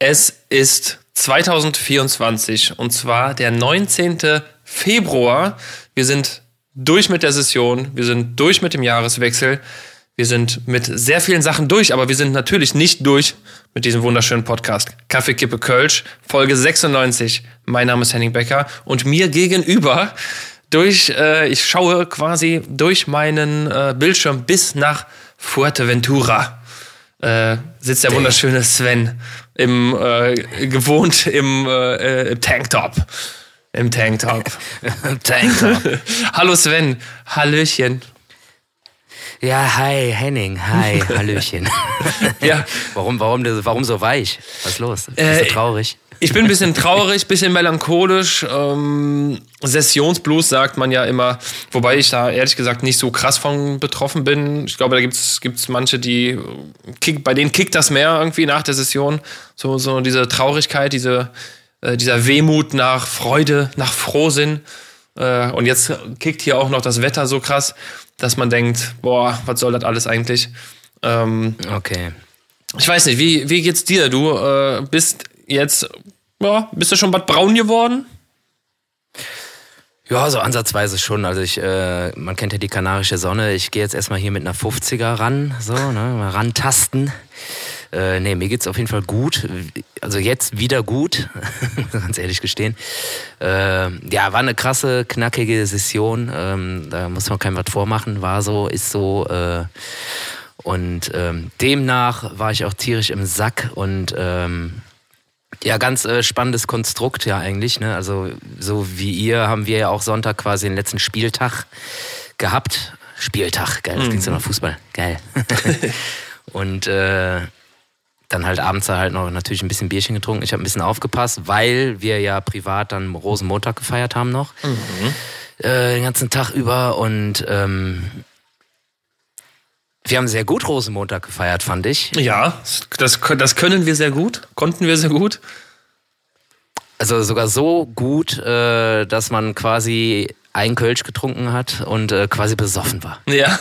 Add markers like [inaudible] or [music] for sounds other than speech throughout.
Es ist 2024 und zwar der 19. Februar. Wir sind durch mit der Session, wir sind durch mit dem Jahreswechsel, wir sind mit sehr vielen Sachen durch, aber wir sind natürlich nicht durch mit diesem wunderschönen Podcast. Kaffee Kippe Kölsch, Folge 96. Mein Name ist Henning Becker und mir gegenüber durch, äh, ich schaue quasi durch meinen äh, Bildschirm bis nach Fuerteventura. Äh, sitzt der wunderschöne Sven im äh, gewohnt im, äh, im Tanktop. Im Tanktop. [laughs] Tanktop. Hallo Sven, Hallöchen. Ja, hi, Henning, hi, [laughs] Hallöchen. Ja. [laughs] warum, warum, warum so weich? Was ist los? Bist Äh, du traurig? Ich bin ein bisschen traurig, bisschen melancholisch. Ähm, Sessionsblues sagt man ja immer, wobei ich da ehrlich gesagt nicht so krass von betroffen bin. Ich glaube, da gibt's gibt's manche, die kick, bei denen kickt das mehr irgendwie nach der Session. So, so diese Traurigkeit, diese, äh, dieser Wehmut nach Freude, nach Frohsinn. Äh, und jetzt kickt hier auch noch das Wetter so krass, dass man denkt, boah, was soll das alles eigentlich? Ähm, Okay. ich weiß nicht, wie, wie geht's dir? Du äh, bist jetzt, ja, bist du schon Bad Braun geworden? Ja, so ansatzweise schon. Also ich, äh, man kennt ja die kanarische Sonne. Ich gehe jetzt erstmal hier mit einer 50er ran, so, ne, mal rantasten. Äh, nee, mir geht's auf jeden Fall gut. Also jetzt wieder gut, [laughs] ganz ehrlich gestehen. Äh, ja, war eine krasse, knackige Session. Ähm, da muss man keinem was vormachen. War so, ist so. Äh, und ähm, demnach war ich auch tierisch im Sack und ähm, ja, ganz äh, spannendes Konstrukt ja eigentlich. Ne? Also so wie ihr haben wir ja auch Sonntag quasi den letzten Spieltag gehabt. Spieltag, geil, das klingt so nach Fußball, geil. [laughs] und äh, dann halt abends halt noch natürlich ein bisschen Bierchen getrunken. Ich habe ein bisschen aufgepasst, weil wir ja privat dann Rosenmontag gefeiert haben noch. Äh, den ganzen Tag über und ähm, wir haben sehr gut Rosenmontag gefeiert, fand ich. Ja, das, das können wir sehr gut, konnten wir sehr gut. Also sogar so gut, äh, dass man quasi ein Kölsch getrunken hat und äh, quasi besoffen war. Ja,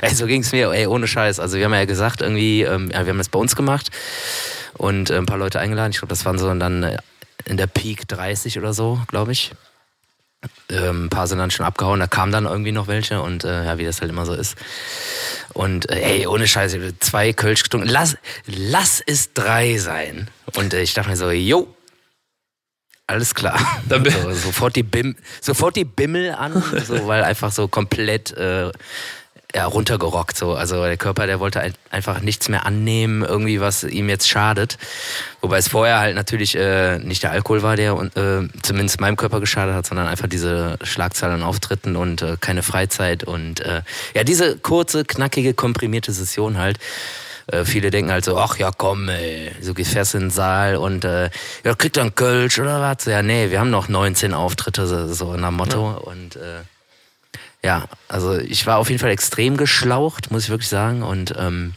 ey, so ging es mir, ey, ohne Scheiß. Also wir haben ja gesagt, irgendwie, ähm, ja, wir haben das bei uns gemacht und äh, ein paar Leute eingeladen. Ich glaube, das waren so dann in der Peak 30 oder so, glaube ich. Ähm, ein paar sind dann schon abgehauen, da kamen dann irgendwie noch welche und äh, ja, wie das halt immer so ist. Und äh, ey, ohne Scheiß, ich hab zwei Kölsch getrunken. Lass, lass es drei sein. Und äh, ich dachte mir so, jo, alles klar. [laughs] So, sofort, die Bim, sofort die Bimmel an, [laughs] so, weil einfach so komplett äh, ja, runtergerockt. So. Also der Körper, der wollte ein- einfach nichts mehr annehmen, irgendwie, was ihm jetzt schadet. Wobei es vorher halt natürlich äh, nicht der Alkohol war, der äh, zumindest meinem Körper geschadet hat, sondern einfach diese Schlagzeilen an Auftritten und äh, keine Freizeit und äh, ja, diese kurze, knackige, komprimierte Session halt. Äh, viele denken halt so, ach ja, komm, ey, so gefährst in den Saal und äh, ja, kriegt dann Kölsch oder was? Ja, nee, wir haben noch 19 Auftritte, so, so nach Motto. Und äh, ja, also ich war auf jeden Fall extrem geschlaucht, muss ich wirklich sagen. Und ähm,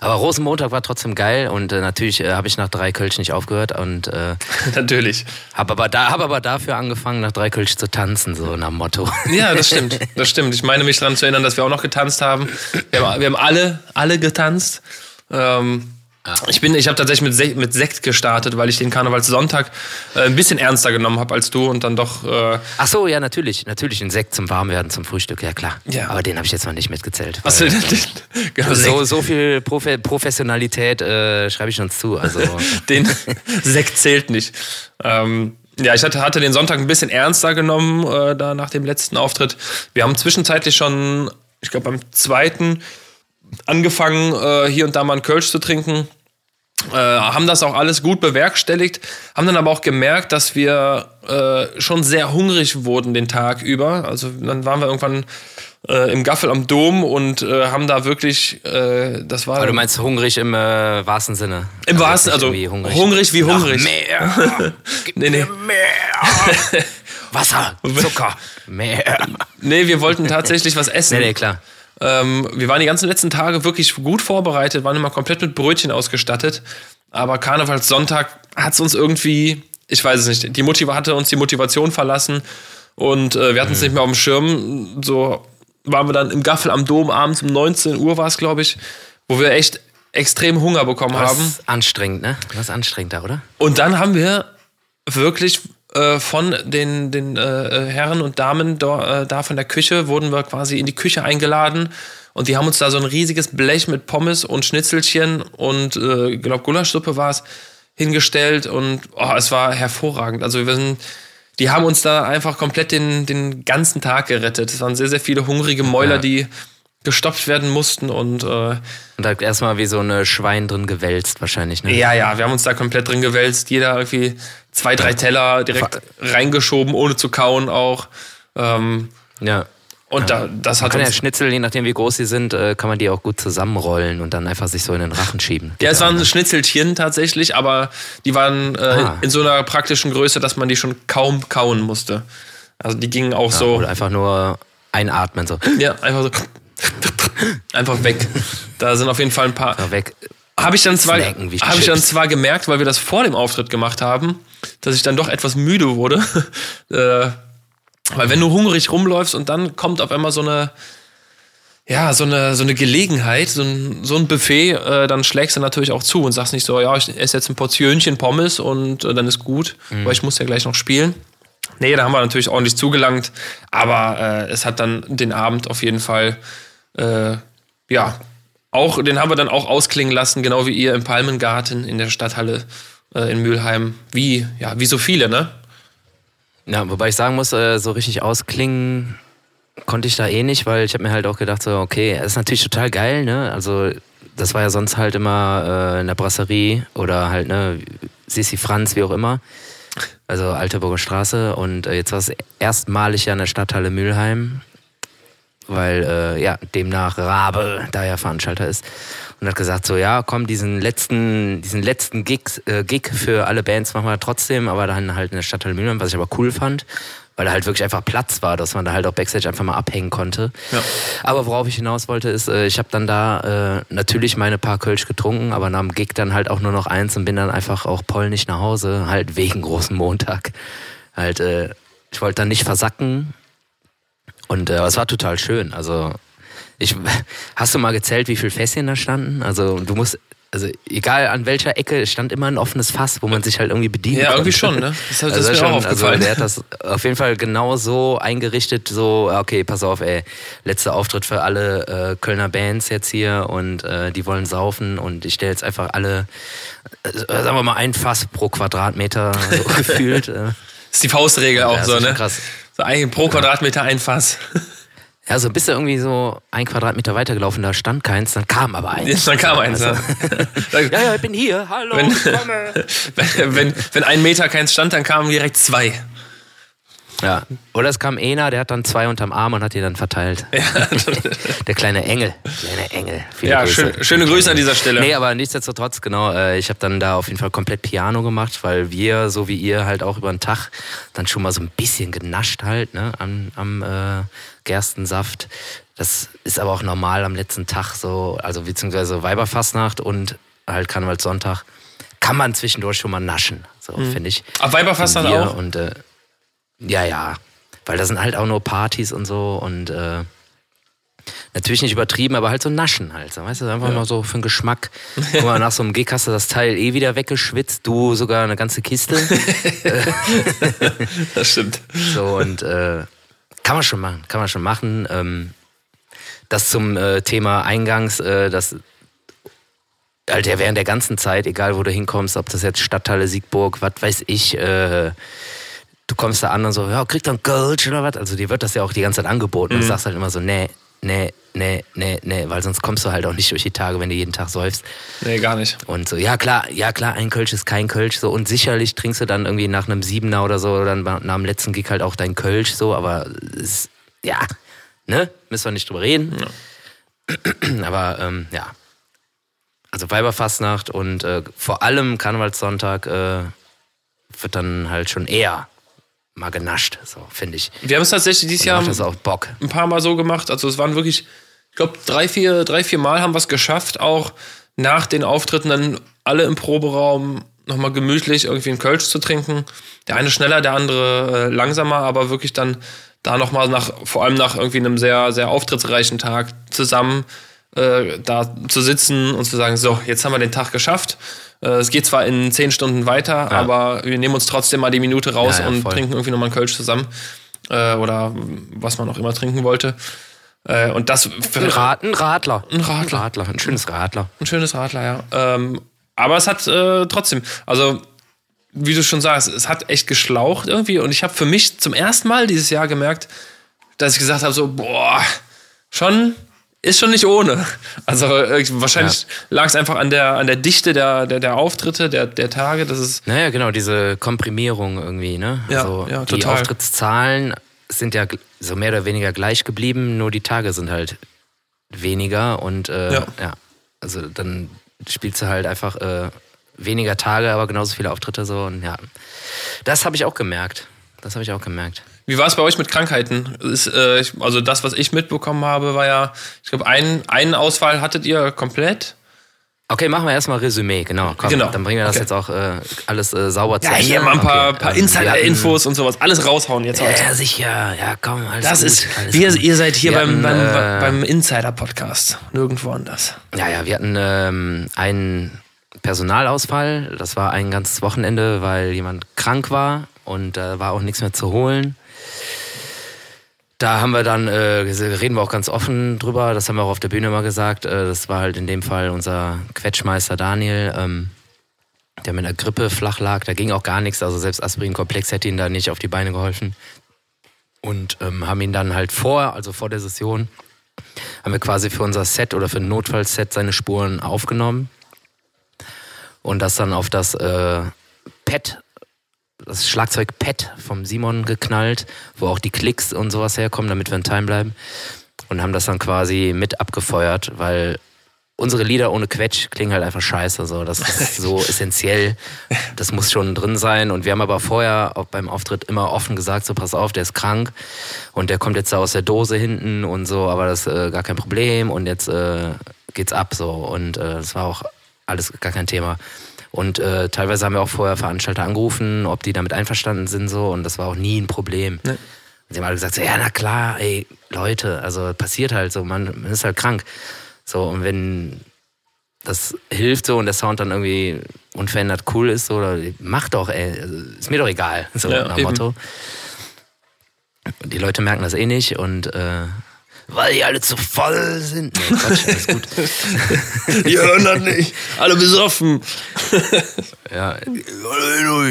aber Rosenmontag war trotzdem geil und äh, natürlich äh, habe ich nach drei Kölsch nicht aufgehört und äh, [laughs] natürlich. habe aber, da, hab aber dafür angefangen, nach drei Kölsch zu tanzen, so nach Motto. [laughs] Ja, das stimmt. Das stimmt. Ich meine mich daran zu erinnern, dass wir auch noch getanzt haben. Wir haben, wir haben alle, alle getanzt. Ähm, ich bin, ich habe tatsächlich mit, Se mit Sekt gestartet, weil ich den Karnevalssonntag äh, ein bisschen ernster genommen habe als du und dann doch. Äh, Ach so, ja, natürlich. Natürlich ein Sekt zum Warmwerden, zum Frühstück, ja klar. Ja. Aber den habe ich jetzt mal nicht mitgezählt. was weil- [laughs] genau, so, so viel Profe Professionalität äh, schreibe ich uns zu. Also [laughs] den Sekt zählt nicht. Ähm, ja, ich hatte, hatte den Sonntag ein bisschen ernster genommen, äh, da nach dem letzten Auftritt. Wir haben zwischenzeitlich schon, ich glaube, beim zweiten angefangen, äh, hier und da mal einen Kölsch zu trinken. Äh, haben das auch alles gut bewerkstelligt, haben dann aber auch gemerkt, dass wir äh, schon sehr hungrig wurden den Tag über. Also dann waren wir irgendwann äh, im Gaffel am Dom und äh, haben da wirklich, äh, das war aber du meinst hungrig im äh, wahrsten Sinne. im Also wahrsten, also irgendwie hungrig, wie Nach hungrig. Mehr. [laughs] Gib Nee, nee. mehr. [laughs] Wasser, Zucker, mehr. Nee, wir wollten tatsächlich was essen. Nee, nee, klar. Ähm, wir waren die ganzen letzten Tage wirklich gut vorbereitet, waren immer komplett mit Brötchen ausgestattet. Aber Karnevalssonntag hat es uns irgendwie, ich weiß es nicht, die Motiva hatte uns die Motivation verlassen und äh, wir hatten es nicht mehr auf dem Schirm. So waren wir dann im Gaffel am Dom abends um 19 Uhr war es, glaube ich, wo wir echt extrem Hunger bekommen Was haben. anstrengend, ne? Was anstrengend da, oder? Und dann haben wir wirklich äh, von den, den äh, Herren und Damen da, äh, da von der Küche wurden wir quasi in die Küche eingeladen und die haben uns da so ein riesiges Blech mit Pommes und Schnitzelchen und äh, glaube Gulaschsuppe war es hingestellt und oh, es war hervorragend. Also wir sind, die haben uns da einfach komplett den, den ganzen Tag gerettet. Es waren sehr, sehr viele hungrige Mäuler, Ja. die gestopft werden mussten und äh, Und da erstmal wie so eine Schwein drin gewälzt wahrscheinlich, ne? Ja, ja, wir haben uns da komplett drin gewälzt. Jeder irgendwie zwei, drei Teller direkt reingeschoben, ohne zu kauen auch. Ähm, Ja. und da, das Man hat kann ja. Schnitzel, je nachdem wie groß sie sind, äh, kann man die auch gut zusammenrollen und dann einfach sich so in den Rachen schieben. Ja, es Geht waren ne? Schnitzelchen tatsächlich, aber die waren äh, Ah. in so einer praktischen Größe, dass man die schon kaum kauen musste. Also die gingen auch so, Oder einfach nur einatmen, so ja, einfach so, einfach weg. Da sind auf jeden Fall ein paar. so weg. Habe ich dann zwar, Snacken habe ich dann zwar gemerkt, weil wir das vor dem Auftritt gemacht haben, dass ich dann doch etwas müde wurde. [laughs] äh, weil wenn du hungrig rumläufst und dann kommt auf einmal so eine, ja, so eine, so eine Gelegenheit, so ein, so ein Buffet, äh, dann schlägst du natürlich auch zu und sagst nicht so, ja, ich esse jetzt ein Portionchen Pommes und äh, dann ist gut, Mhm. weil ich muss ja gleich noch spielen. Nee, da haben wir natürlich ordentlich zugelangt, aber äh, es hat dann den Abend auf jeden Fall, äh, ja, auch, den haben wir dann auch ausklingen lassen, genau wie ihr im Palmengarten in der Stadthalle äh, in Mülheim. Wie, ja, wie so viele, ne? Ja, wobei ich sagen muss, äh, so richtig ausklingen konnte ich da eh nicht, weil ich habe mir halt auch gedacht, so, okay, das ist natürlich total geil, ne? Also, das war ja sonst halt immer äh, in der Brasserie oder halt, ne, Sissi Franz, wie auch immer. Also Alteburger Straße. Und äh, jetzt war es erstmalig ja in der Stadthalle Mülheim, weil äh, ja, demnach Rabe da ja Veranstalter ist. Und hat gesagt, so ja, komm, diesen letzten, diesen letzten Gig, äh, Gig für alle Bands machen wir trotzdem, aber dann halt in der Stadthalle Mülheim, was ich aber cool fand, weil da halt wirklich einfach Platz war, dass man da halt auch Backstage einfach mal abhängen konnte. Ja. Aber worauf ich hinaus wollte, ist, äh, ich habe dann da äh, natürlich meine paar Kölsch getrunken, aber nach dem Gig dann halt auch nur noch eins und bin dann einfach auch polnisch nach Hause, halt wegen großen Montag. Halt, äh, ich wollte dann nicht versacken und äh, es war total schön. Also ich, hast du mal gezählt, wie viele Fässchen da standen? Also du musst, also egal an welcher Ecke, es stand immer ein offenes Fass, wo man sich halt irgendwie bedienen Ja, konnte. irgendwie schon, ne? Das, das Also, ist mir schon, auch also aufgefallen. der hat das auf jeden Fall genau so eingerichtet, so, okay, pass auf, ey, letzter Auftritt für alle äh, Kölner Bands jetzt hier und äh, die wollen saufen und ich stelle jetzt einfach alle, äh, sagen wir mal, ein Fass pro Quadratmeter so [laughs] gefühlt. Äh. Das ist die Faustregel auch Ja, so, das ist ne? krass. So ein, pro Quadratmeter ein Fass. [laughs] Ja, so bist du irgendwie so ein Quadratmeter weitergelaufen, da stand keins, dann kam aber eins. Dann kam eins. Also, Ja. [laughs] ja, ja, ich bin hier, hallo, Wenn- ich komme. [laughs] wenn, wenn, wenn ein Meter keins stand, dann kamen direkt zwei. Ja. Oder es kam einer, der hat dann zwei unterm Arm und hat die dann verteilt. [laughs] der kleine Engel. Kleine Engel. Viele Ja, Grüße. schön, schöne Grüße an dieser Stelle. Nee, aber nichtsdestotrotz, genau, äh, ich habe dann da auf jeden Fall komplett Piano gemacht, weil wir, so wie ihr, halt auch über den Tag dann schon mal so ein bisschen genascht halt, ne, am, am äh, Gerstensaft. Das ist aber auch normal am letzten Tag so, also beziehungsweise Weiberfastnacht und halt Karnevalssonntag kann man zwischendurch schon mal naschen, so finde ich. Weiberfastnacht Und wir auch? Und, äh, ja, ja, weil da sind halt auch nur Partys und so und äh, Natürlich nicht übertrieben, aber halt so naschen halt. So, weißt du, einfach mal so für den Geschmack. Guck mal, nach so einem Gig hast du das Teil eh wieder weggeschwitzt, du sogar eine ganze Kiste. [laughs] Das stimmt. So und äh, kann man schon machen, kann man schon machen. Ähm, das zum äh, Thema Eingangs, äh, das halt ja während der ganzen Zeit, egal wo du hinkommst, ob das jetzt Stadtteile Siegburg, was weiß ich, äh, du kommst da an und so, ja, kriegt dann Kölsch oder was? Also dir wird das ja auch die ganze Zeit angeboten. Und du sagst halt immer so, nee, nee, nee, nee, nee, weil sonst kommst du halt auch nicht durch die Tage, wenn du jeden Tag säufst. Nee, gar nicht. Und so, ja klar, ja klar, ein Kölsch ist kein Kölsch so und sicherlich trinkst du dann irgendwie nach einem Siebener oder so oder nach dem letzten Gig halt auch dein Kölsch so, aber es, ja, ne, müssen wir nicht drüber reden. [clears throat] Aber ähm, ja, also Weiberfastnacht und äh, vor allem Karnevalssonntag äh, wird dann halt schon eher mal genascht, so finde ich. Wir haben es tatsächlich dieses Jahr ein paar Mal so gemacht. Also es waren wirklich, ich glaube, drei, vier, drei, vier Mal haben wir es geschafft, auch nach den Auftritten dann alle im Proberaum nochmal gemütlich irgendwie einen Kölsch zu trinken. Der eine schneller, der andere äh, langsamer, aber wirklich dann da nochmal nach, vor allem nach irgendwie einem sehr, sehr auftrittsreichen Tag zusammen äh, da zu sitzen und zu sagen, so, jetzt haben wir den Tag geschafft. Äh, es geht zwar in zehn Stunden weiter, ja. aber wir nehmen uns trotzdem mal die Minute raus ja, ja, und voll. trinken irgendwie nochmal einen Kölsch zusammen. Äh, oder was man auch immer trinken wollte. Äh, und das ein, Rad, ein Radler. Ein Radler. Ein Radler. Ein schönes Radler. Ein schönes Radler, ja. Ähm, aber es hat äh, trotzdem, also wie du schon sagst, es hat echt geschlaucht irgendwie. Und ich habe für mich zum ersten Mal dieses Jahr gemerkt, dass ich gesagt habe: so, boah, schon, ist schon nicht ohne. Also äh, wahrscheinlich ja. lag es einfach an der, an der Dichte der, der, der Auftritte, der, der Tage. Das ist naja, genau, diese Komprimierung irgendwie, ne? Ja, also ja, die Auftrittszahlen sind ja so mehr oder weniger gleich geblieben, nur die Tage sind halt weniger und äh, ja. ja. also dann spielst du halt einfach äh, weniger Tage, aber genauso viele Auftritte so und ja. Das habe ich auch gemerkt. Das habe ich auch gemerkt. Wie war es bei euch mit Krankheiten? Ist, äh, also das, was ich mitbekommen habe, war ja, ich glaube, ein, einen Ausfall hattet ihr komplett. Okay, machen wir erstmal Resümee, genau. Komm, genau. Dann bringen wir das okay. jetzt auch äh, alles äh, sauber zu Ja, hier mal ein paar, okay. paar ähm, Insider-Infos und sowas. Alles raushauen jetzt heute. Ja, sicher. Ja, komm, alles Das gut, ist, wir, ihr seid hier beim, hatten, beim, äh, beim Insider-Podcast. Nirgendwo anders. Ja, ja, wir hatten ähm, einen Personalausfall. Das war ein ganzes Wochenende, weil jemand krank war und da war auch nichts mehr zu holen. Da haben wir dann, äh, reden wir auch ganz offen drüber, das haben wir auch auf der Bühne mal gesagt. Äh, das war halt in dem Fall unser Quetschmeister Daniel, ähm, der mit einer Grippe flach lag. Da ging auch gar nichts, also selbst Aspirin-Komplex hätte ihn da nicht auf die Beine geholfen. Und ähm, haben ihn dann halt vor, also vor der Session, haben wir quasi für unser Set oder für ein Notfallset seine Spuren aufgenommen und das dann auf das äh, Pad das Schlagzeug Pet vom Simon geknallt, wo auch die Klicks und sowas herkommen, damit wir in Time bleiben. Und haben das dann quasi mit abgefeuert, weil unsere Lieder ohne Quetsch klingen halt einfach scheiße. So. Das ist so [laughs] essentiell. Das muss schon drin sein. Und wir haben aber vorher auch beim Auftritt immer offen gesagt, so pass auf, der ist krank und der kommt jetzt da aus der Dose hinten und so, aber das ist äh, gar kein Problem und jetzt äh, geht's ab so. Und äh, das war auch alles gar kein Thema. Und äh, teilweise haben wir auch vorher Veranstalter angerufen, ob die damit einverstanden sind so und das war auch nie ein Problem. Nee. sie haben alle gesagt, so, ja, na klar, ey, Leute, also passiert halt so, man, man ist halt krank. So, und wenn das hilft so und der Sound dann irgendwie unverändert cool ist, so, mach doch, ey, also, ist mir doch egal, so ja, nach eben. Motto. Die Leute merken das eh nicht und äh, weil die alle zu voll sind. Nee, Quatsch, alles gut. [laughs] die hören das nicht. Alle besoffen. [laughs] ja,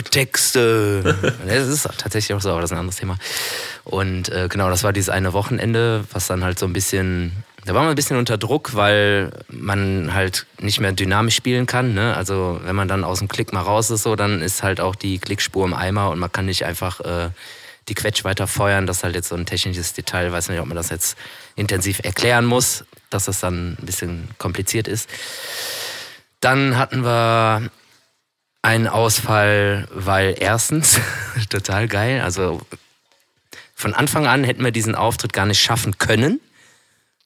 Texte. Das ist tatsächlich auch so, aber das ist ein anderes Thema. Und äh, genau, das war dieses eine Wochenende, was dann halt so ein bisschen da war man ein bisschen unter Druck, weil man halt nicht mehr dynamisch spielen kann. Ne? Also wenn man dann aus dem Klick mal raus ist, so, dann ist halt auch die Klickspur im Eimer und man kann nicht einfach äh, die Quetsch weiter feuern. Das ist halt jetzt so ein technisches Detail. Ich weiß nicht, ob man das jetzt intensiv erklären muss, dass das dann ein bisschen kompliziert ist. Dann hatten wir einen Ausfall, weil erstens, [laughs] total geil, also von Anfang an hätten wir diesen Auftritt gar nicht schaffen können,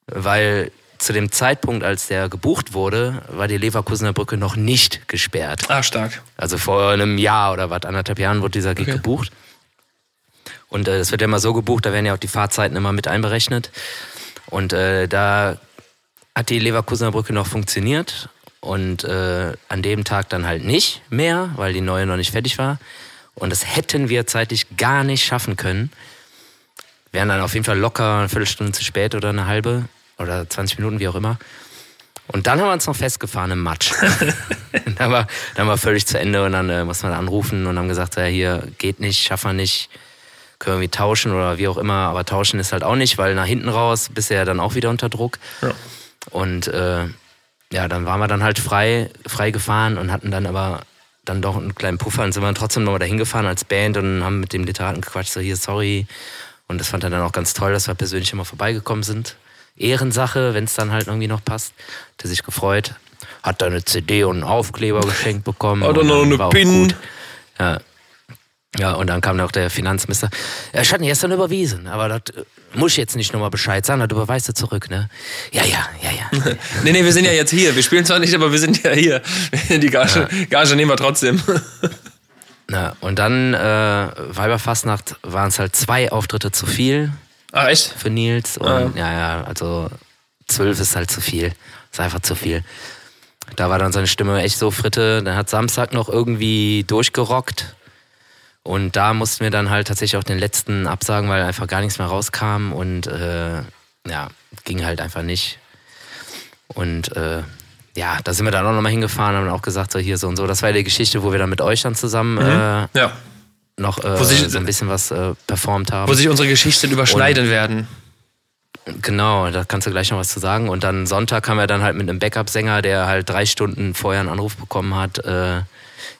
weil zu dem Zeitpunkt, als der gebucht wurde, war die Leverkusener Brücke noch nicht gesperrt. Ah, stark. Also vor einem Jahr oder was, anderthalb Jahren wurde dieser Gig okay. gebucht. Und es äh, wird ja immer so gebucht, da werden ja auch die Fahrzeiten immer mit einberechnet. Und äh, da hat die Leverkusener Brücke noch funktioniert und äh, an dem Tag dann halt nicht mehr, weil die neue noch nicht fertig war. Und das hätten wir zeitlich gar nicht schaffen können. Wären dann auf jeden Fall locker eine Viertelstunde zu spät oder eine halbe oder 20 Minuten, wie auch immer. Und dann haben wir uns noch festgefahren im Matsch. [laughs] dann, war, dann war völlig zu Ende und dann äh, mussten wir anrufen und haben gesagt, ja, hier geht nicht, schaffen wir nicht können wir irgendwie tauschen oder wie auch immer, aber tauschen ist halt auch nicht, weil nach hinten raus bist du ja dann auch wieder unter Druck. Ja. Und äh, ja, dann waren wir dann halt frei, frei gefahren und hatten dann aber dann doch einen kleinen Puffer und sind wir dann trotzdem nochmal dahin gefahren als Band und haben mit dem Literaten gequatscht, so hier, sorry. Und das fand er dann auch ganz toll, dass wir persönlich immer vorbeigekommen sind. Ehrensache, wenn es dann halt irgendwie noch passt. Hat er sich gefreut. Hat da eine CD und einen Aufkleber geschenkt bekommen. Oder noch eine Pin. Ja, ja, und dann kam noch der Finanzminister. Er hat ihn gestern überwiesen, aber das äh, muss ich jetzt nicht nochmal Bescheid sagen, das überweist er zurück, ne? Ja, ja, ja, ja. [laughs] nee, nee, wir sind ja jetzt hier. Wir spielen zwar nicht, aber wir sind ja hier. [laughs] Die Gage, ja. Gage nehmen wir trotzdem. [laughs] Na, und dann äh, Weiberfastnacht waren es halt zwei Auftritte zu viel. Ach, echt? Für Nils. Und ah. ja, ja, also zwölf ist halt zu viel. Ist einfach zu viel. Da war dann seine Stimme echt so fritte. Dann hat Samstag noch irgendwie durchgerockt. Und da mussten wir dann halt tatsächlich auch den letzten absagen, weil einfach gar nichts mehr rauskam und äh, ja, ging halt einfach nicht. Und äh, ja, da sind wir dann auch nochmal hingefahren, haben auch gesagt, so hier so und so. Das war ja die Geschichte, wo wir dann mit euch dann zusammen mhm. äh, ja. noch äh, sich, so ein bisschen was äh, performt haben. Wo sich unsere Geschichten überschneiden und, werden. Genau, da kannst du gleich noch was zu sagen. Und dann Sonntag haben wir dann halt mit einem Backup-Sänger, der halt drei Stunden vorher einen Anruf bekommen hat. Äh,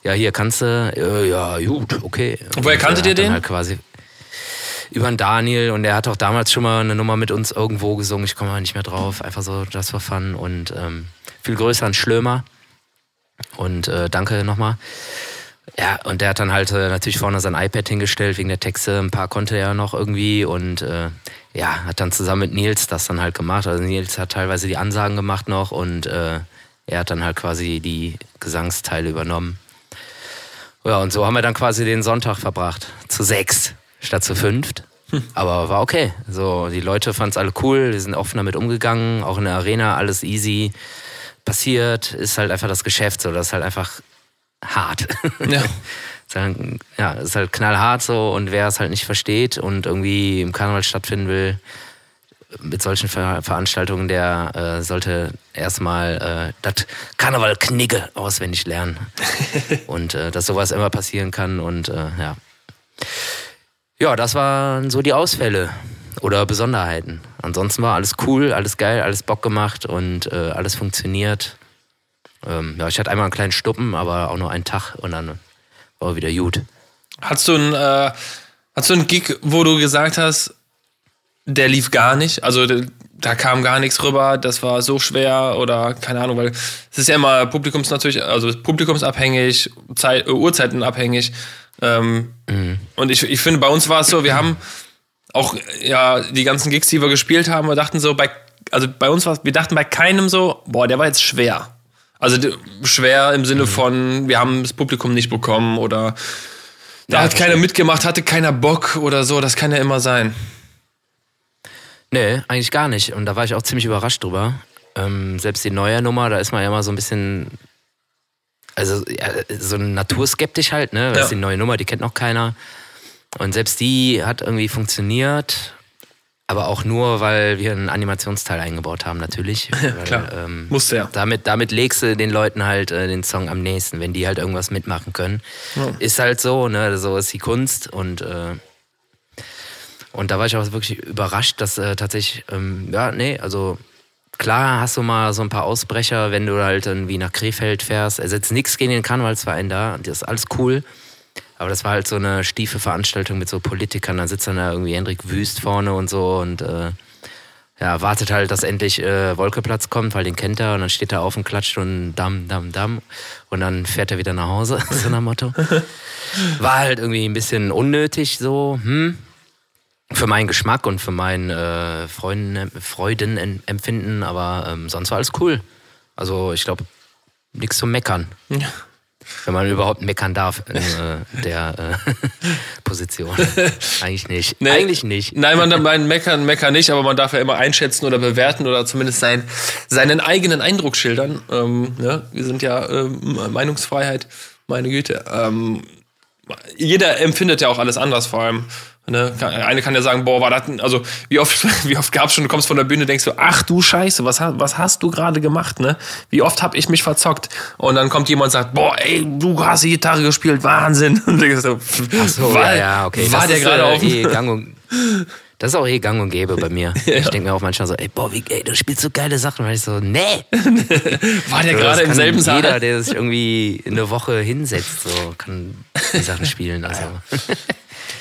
ja, hier kannst du, äh, ja, gut, okay. Und woher kanntet ihr den? Halt quasi über einen Daniel und er hat auch damals schon mal eine Nummer mit uns irgendwo gesungen. Ich komme mal nicht mehr drauf. Einfach so just for fun und ähm, viel größer an Schlömer. Und äh, danke nochmal. Ja, und der hat dann halt äh, natürlich vorne sein iPad hingestellt wegen der Texte. Ein paar konnte er noch irgendwie und äh, ja, hat dann zusammen mit Nils das dann halt gemacht. Also Nils hat teilweise die Ansagen gemacht noch und äh, er hat dann halt quasi die Gesangsteile übernommen. Ja, und so haben wir dann quasi den Sonntag verbracht. Zu sechs statt zu fünft. Hm. Aber war okay. So, die Leute fanden es alle cool, die sind offen damit umgegangen, auch in der Arena alles easy. Passiert, ist halt einfach das Geschäft so, das ist halt einfach hart. Ja. [laughs] ist halt, ja, ist halt knallhart so und wer es halt nicht versteht und irgendwie im Karneval stattfinden will, mit solchen Ver Veranstaltungen, der äh, sollte erstmal äh, das Karneval Knigge auswendig lernen. [laughs] und äh, dass sowas immer passieren kann und äh, ja. Ja, das waren so die Ausfälle oder Besonderheiten. Ansonsten war alles cool, alles geil, alles Bock gemacht und äh, alles funktioniert. Ähm, ja, ich hatte einmal einen kleinen Stuppen, aber auch nur einen Tag und dann war wieder gut. Hast du einen, äh, hast du einen Gig, wo du gesagt hast, der lief gar nicht? Also da kam gar nichts rüber, das war so schwer oder keine Ahnung, weil es ist ja immer Publikums natürlich, also publikumsabhängig, Zeit, äh, Uhrzeiten abhängig. Ähm, mhm. Und ich, ich finde, bei uns war es so, wir haben auch ja die ganzen Gigs, die wir gespielt haben, wir dachten so, bei, also bei uns war wir dachten bei keinem so, boah, der war jetzt schwer. Also schwer im Sinne mhm. von, wir haben das Publikum nicht bekommen oder da ja, hat keiner mitgemacht, hatte keiner Bock oder so, das kann ja immer sein. Nee, eigentlich gar nicht. Und da war ich auch ziemlich überrascht drüber. Ähm, selbst die neue Nummer, da ist man ja immer so ein bisschen, also ja, so naturskeptisch halt, ne? Das ja. ist die neue Nummer, die kennt noch keiner. Und selbst die hat irgendwie funktioniert. Aber auch nur, weil wir einen Animationsteil eingebaut haben, natürlich. [laughs] Ja, klar. Ähm, Musste ja. Damit, damit legst du den Leuten halt äh, den Song am nächsten, wenn die halt irgendwas mitmachen können. Ja. Ist halt so, ne? So ist die Kunst und äh, und da war ich auch wirklich überrascht, dass äh, tatsächlich, ähm, ja, nee, also klar hast du mal so ein paar Ausbrecher, wenn du halt irgendwie nach Krefeld fährst. Er setzt nichts gegen den Karnevalsverein da, das ist alles cool. Aber das war halt so eine stiefe Veranstaltung mit so Politikern. Da sitzt dann da irgendwie Hendrik Wüst vorne und so und äh, ja, wartet halt, dass endlich äh, Wolkeplatz kommt, weil den kennt er und dann steht er auf und klatscht und damm, damm, damm und dann fährt er wieder nach Hause, [laughs] so nach Motto. War halt irgendwie ein bisschen unnötig so, hm, für meinen Geschmack und für mein äh, Freuden, Freudenempfinden, aber ähm, sonst war alles cool. Also ich glaube, nichts zum Meckern. Ja. Wenn man überhaupt meckern darf in äh, der äh, [laughs] Position. Eigentlich nicht. Nee, Eigentlich nicht. Nein, man meint meckern, meckern nicht, aber man darf ja immer einschätzen oder bewerten oder zumindest sein, seinen eigenen Eindruck schildern. Ähm, ja, wir sind ja ähm, Meinungsfreiheit, meine Güte. Ähm, jeder empfindet ja auch alles anders, vor allem. Ne? Eine kann ja sagen, boah, war das, also wie oft, [laughs] wie oft gab's schon, du kommst von der Bühne, denkst du, ach du Scheiße, was, was hast du gerade gemacht, ne? Wie oft hab ich mich verzockt? Und dann kommt jemand und sagt, boah, ey, du hast die Gitarre gespielt, Wahnsinn. [laughs] Und denkst so, ach so, war, ja, ja, okay. War das der gerade äh, auf? Eh gang und, das ist auch eh gang und gäbe bei mir. [laughs] ja. Ich denke mir auch manchmal so, ey, boah, wie, ey, du spielst so geile Sachen. Und ich so, nee. war der so, gerade im selben Saal? Jeder, der sich irgendwie eine Woche hinsetzt, so, kann die Sachen spielen. Also.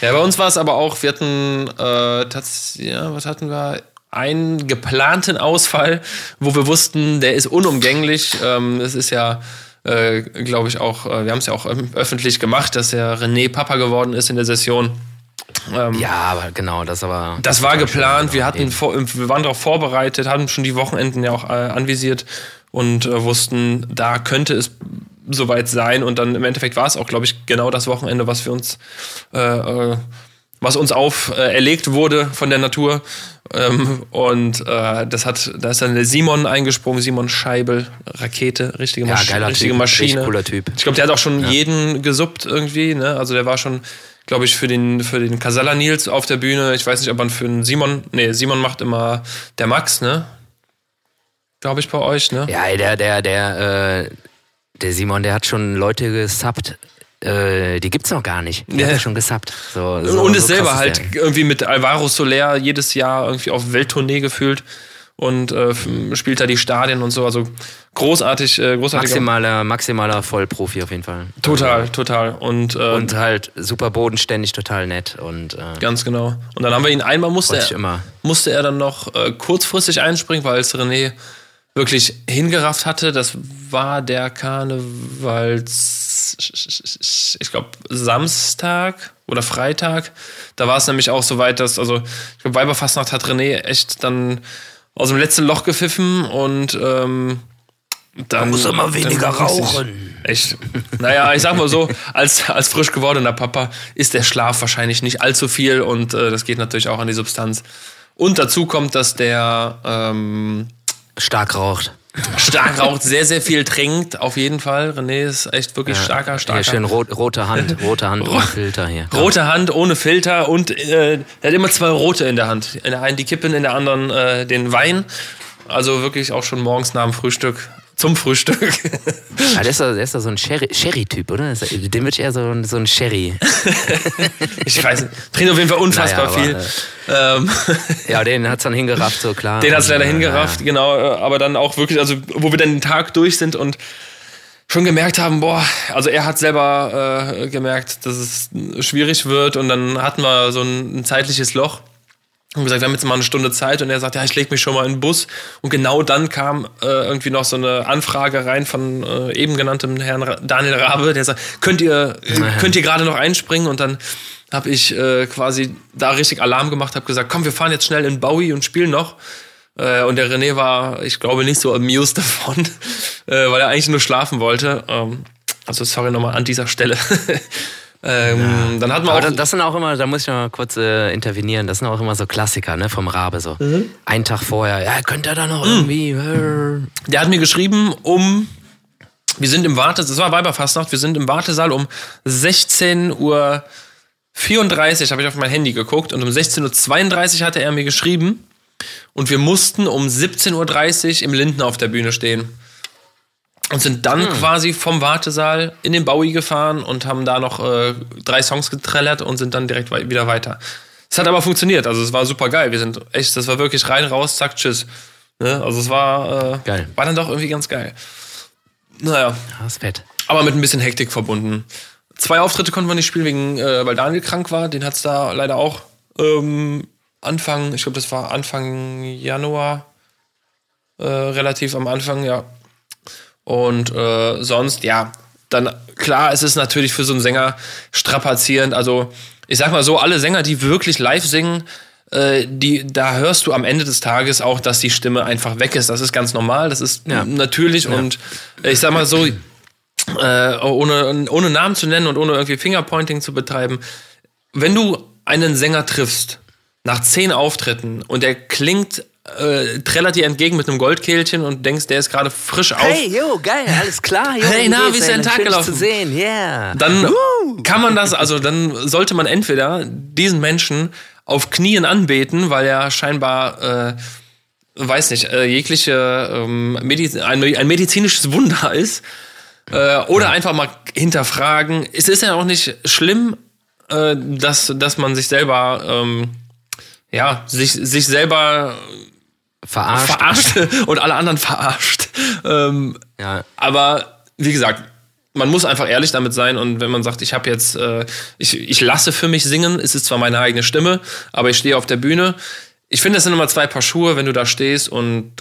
Ja, bei uns war es aber auch, wir hatten, äh, ja, was hatten wir? Einen geplanten Ausfall, wo wir wussten, der ist unumgänglich. Ähm, es ist ja, äh, glaube ich, auch, äh, wir haben es ja auch öffentlich gemacht, dass der René Papa geworden ist in der Session. Ähm, ja, aber genau, das aber. Das war geplant. Wir hatten, vor, wir waren darauf vorbereitet, hatten schon die Wochenenden ja auch äh, anvisiert und äh, wussten, da könnte es soweit sein. Und dann im Endeffekt war es auch, glaube ich, genau das Wochenende, was wir uns, äh, äh, was uns auferlegt wurde von der Natur. Ähm, und äh, das hat, da ist dann der Simon eingesprungen, Simon Scheibel, Rakete, richtige, Masch Ja, geiler richtige Typ, Maschine. cooler Typ. Ich glaube, der hat auch schon jeden gesuppt irgendwie, ne? Also der war schon, glaube ich, für den, für den Casella Nils auf der Bühne. Ich weiß nicht, ob man für den Simon, nee, Simon macht immer der Max, ne? Glaube ich bei euch, ne? Ja, der, der, der, äh, der Simon, der hat schon Leute gesubbt, äh, die gibt's noch gar nicht. Die Ja. hat er schon gesubbt. So, so, und ist so selber halt der. irgendwie mit Alvaro Soler jedes Jahr irgendwie auf Welttournee gefühlt und äh, spielt da die Stadien und so. Also großartig, äh, großartig. Maximaler, maximaler Vollprofi auf jeden Fall. Total, total. Und, äh, Und halt super bodenständig, total nett und äh, ganz genau. Und dann haben wir ihn einmal musste er, immer. musste er dann noch äh, kurzfristig einspringen, weil es René wirklich hingerafft hatte. Das war der Karnevals, ich glaube Samstag oder Freitag. Da war es nämlich auch so weit, dass also ich glaube Weiberfastnacht hat René echt dann aus dem letzten Loch gepfiffen und ähm, dann muss immer weniger rauchen. Echt. Naja, ich sag mal so, als, als frisch gewordener Papa ist der Schlaf wahrscheinlich nicht allzu viel und äh, das geht natürlich auch an die Substanz. Und dazu kommt, dass der ähm, stark raucht. stark raucht, sehr, sehr viel trinkt, auf jeden Fall. René ist echt wirklich starker, Hier starker. schön rot, rote Hand, rote Hand ohne Filter hier. Rote Hand ohne Filter und äh, er hat immer zwei rote in der Hand. In der einen die Kippen, in der anderen äh, den Wein. Also wirklich auch schon morgens nach dem Frühstück zum Frühstück. Ah, der, ist doch, der ist doch so ein Sherry- Sherry-Typ, oder? Dem wird eher so, ein- so ein Sherry. [laughs] ich weiß nicht. Trinkt auf jeden Fall unfassbar Naja, aber, viel. Ähm, Ja, den hat's dann hingerafft, so klar. Den hat es leider Ja, hingerafft, ja. genau. äh, Aber dann auch wirklich, also wo wir dann den Tag durch sind und schon gemerkt haben, boah, also er hat selber äh, gemerkt, dass es schwierig wird und dann hatten wir so ein, ein zeitliches Loch und gesagt, wir haben jetzt mal eine Stunde Zeit und er sagt, ja, ich leg mich schon mal in den Bus und genau dann kam äh, irgendwie noch so eine Anfrage rein von äh, eben genanntem Herrn Ra Daniel Rabe, der sagt, könnt ihr äh, könnt ihr gerade noch einspringen und dann habe ich äh, quasi da richtig Alarm gemacht, habe gesagt, komm, wir fahren jetzt schnell in Bowie und spielen noch. Äh, und der René war, ich glaube, nicht so amused [laughs] davon, äh, weil er eigentlich nur schlafen wollte. Ähm, also sorry nochmal an dieser Stelle. [laughs] ähm, Dann hatten wir Aber auch das, das sind auch immer, da muss ich noch mal kurz äh, intervenieren, das sind auch immer so Klassiker, ne, vom Rabe so. Mhm. Einen Tag vorher, ja, könnt ihr da noch irgendwie. Äh, Der hat mir geschrieben, um. Wir sind im Warte, das war Weiberfastnacht, wir sind im Wartesaal um 16.34 Uhr 34 habe ich auf mein Handy geguckt und um 16.32 Uhr hatte er mir geschrieben und wir mussten um 17.30 Uhr im Linden auf der Bühne stehen. Und sind dann quasi vom Wartesaal in den Bowie gefahren und haben da noch äh, drei Songs getrellert und sind dann direkt wieder weiter. Es hat aber funktioniert, also es war super geil. Wir sind echt, das war wirklich rein, raus, zack, tschüss. Ne? Also es war, äh, Geil. war dann doch irgendwie ganz geil. Naja, das ist fett. aber mit ein bisschen Hektik verbunden. Zwei Auftritte konnten wir nicht spielen, wegen, äh, weil Daniel krank war. Den hat's da leider auch ähm, Anfang, ich glaube, das war Anfang Januar, äh, relativ am Anfang, ja. Und äh, sonst, ja, dann klar, es ist natürlich für so einen Sänger strapazierend. Also, ich sag mal so, alle Sänger, die wirklich live singen, äh, die, da hörst du am Ende des Tages auch, dass die Stimme einfach weg ist. Das ist ganz normal, das ist Ja. natürlich und äh, ich sag mal so, äh, ohne, ohne Namen zu nennen und ohne irgendwie Fingerpointing zu betreiben, wenn du einen Sänger triffst nach zehn Auftritten und der klingt, äh, trällert dir entgegen mit einem Goldkehlchen und denkst, der ist gerade frisch auf, Hey, jo, geil, alles klar, jo. Hey, na, wie ist dein Tag gelaufen? zu sehen, yeah. dann kann man das, also dann sollte man entweder diesen Menschen auf Knien anbeten, weil er scheinbar, äh, weiß nicht, äh, jegliche ähm, Mediz ein, ein medizinisches Wunder ist. Äh, oder einfach mal hinterfragen. Es ist ja auch nicht schlimm, äh, dass, dass man sich selber, ähm, ja, sich, sich selber Verarscht. verarscht [laughs] und alle anderen verarscht. Ähm, ja. aber wie gesagt, man muss einfach ehrlich damit sein und wenn man sagt, ich habe jetzt, äh, ich, ich lasse für mich singen, es ist zwar meine eigene Stimme, aber ich stehe auf der Bühne. Ich finde, das sind immer zwei Paar Schuhe, wenn du da stehst und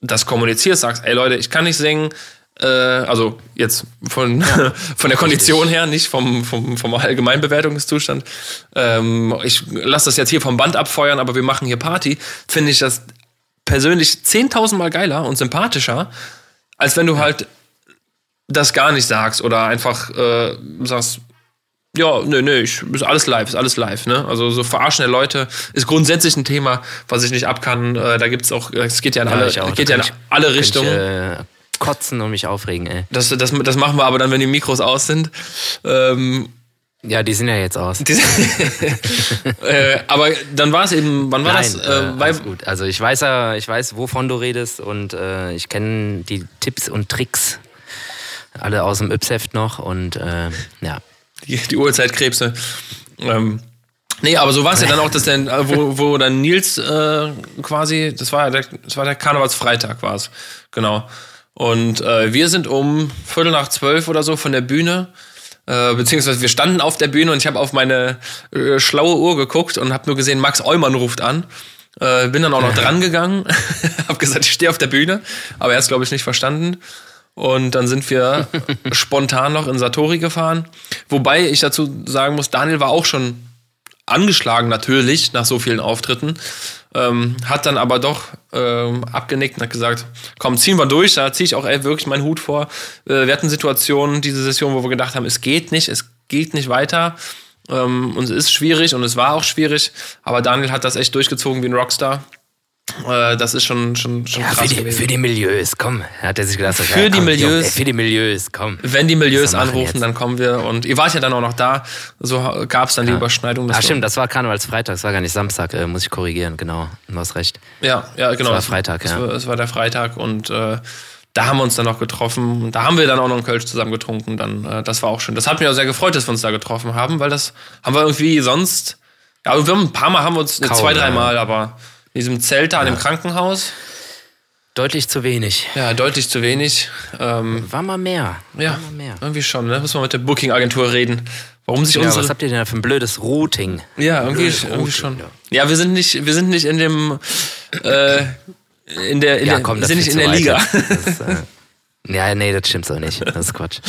das kommunizierst, sagst, ey Leute, ich kann nicht singen. Äh, also jetzt von, [laughs] von der Kondition her, nicht vom, vom, vom Allgemeinbewertungszustand. Ähm, ich lasse das jetzt hier vom Band abfeuern, aber wir machen hier Party. Finde ich das persönlich 10.000 Mal geiler und sympathischer, als wenn du halt das gar nicht sagst oder einfach äh, sagst, Ja, nö, nö, ich, ist alles live, ist alles live, ne? Also so Verarschen der Leute ist grundsätzlich ein Thema, was ich nicht ab kann. Äh, da gibt's auch, es geht ja in alle, auch. geht ja in kann alle Richtungen. Ich, äh, kotzen und mich aufregen, ey. Das, das, das machen wir aber dann, wenn die Mikros aus sind. Ähm, Ja, die sind ja jetzt aus. [laughs] äh, aber dann war es eben, wann war Nein, das? äh, Äh, alles gut. Also ich weiß ja, ich weiß, wovon du redest und äh, ich kenne die Tipps und Tricks alle aus dem Yps-Heft noch und äh, ja. die, die Uhrzeitkrebse. Ähm, nee, aber so war es ja dann auch, dass der, äh, wo, wo dann Nils äh, quasi, das war ja der, das war der Karnevalsfreitag war es, genau. Und äh, wir sind um Viertel nach zwölf oder so von der Bühne, äh, beziehungsweise wir standen auf der Bühne und ich habe auf meine äh, schlaue Uhr geguckt und habe nur gesehen, Max Eumann ruft an. Äh, bin dann auch noch dran gegangen, [laughs] habe gesagt, ich stehe auf der Bühne, aber er ist glaube ich nicht verstanden. Und dann sind wir [laughs] spontan noch in Satori gefahren. Wobei ich dazu sagen muss, Daniel war auch schon angeschlagen natürlich nach so vielen Auftritten. Ähm, hat dann aber doch ähm, abgenickt und hat gesagt, komm, ziehen wir durch. Da ziehe ich auch ey, wirklich meinen Hut vor. Äh, wir hatten Situationen, diese Session, wo wir gedacht haben, es geht nicht, es geht nicht weiter. Ähm, und es ist schwierig und es war auch schwierig. Aber Daniel hat das echt durchgezogen wie ein Rockstar. Äh, das ist schon, schon, schon ja krass für, die, für die Milieus, komm, hat er sich gedacht. Für ja, die komm, Milieus. Junge, für die Milieus, komm. Wenn die Milieus anrufen, jetzt. dann kommen wir. Und ihr wart ja dann auch noch da. So gab es dann die Überschneidung. Ah, wir- stimmt, das war Karnevalsfreitag, das war gar nicht Samstag, äh, muss ich korrigieren, genau. Du hast recht. Ja, ja, genau. war Es- Freitag, es ja. War, es war der Freitag und äh, da haben wir uns dann noch getroffen. Und Da haben wir dann auch noch einen Kölsch zusammen getrunken. Dann, äh, das war auch schön. Das hat mich auch sehr gefreut, dass wir uns da getroffen haben, weil das haben wir irgendwie sonst. Ja, wir haben ein paar Mal haben wir uns, Kaum, zwei, drei ja. Mal, aber in diesem Zelt da an dem Krankenhaus, Deutlich zu wenig. ja, deutlich zu wenig. Ähm, War mal mehr. ja, War mal mehr. irgendwie schon, ne? Müssen wir mit der Booking-Agentur reden. Warum sich Ja, unsere. was habt ihr denn da für ein blödes Routing? Ja, irgendwie, Blödes irgendwie Routing, schon. ja. Ja, wir sind nicht, wir sind nicht in dem, äh, in der, in Ja, komm, sind nicht in der weit Liga. ist, [laughs] äh, ja, nee, das stimmt so nicht. Das ist Quatsch.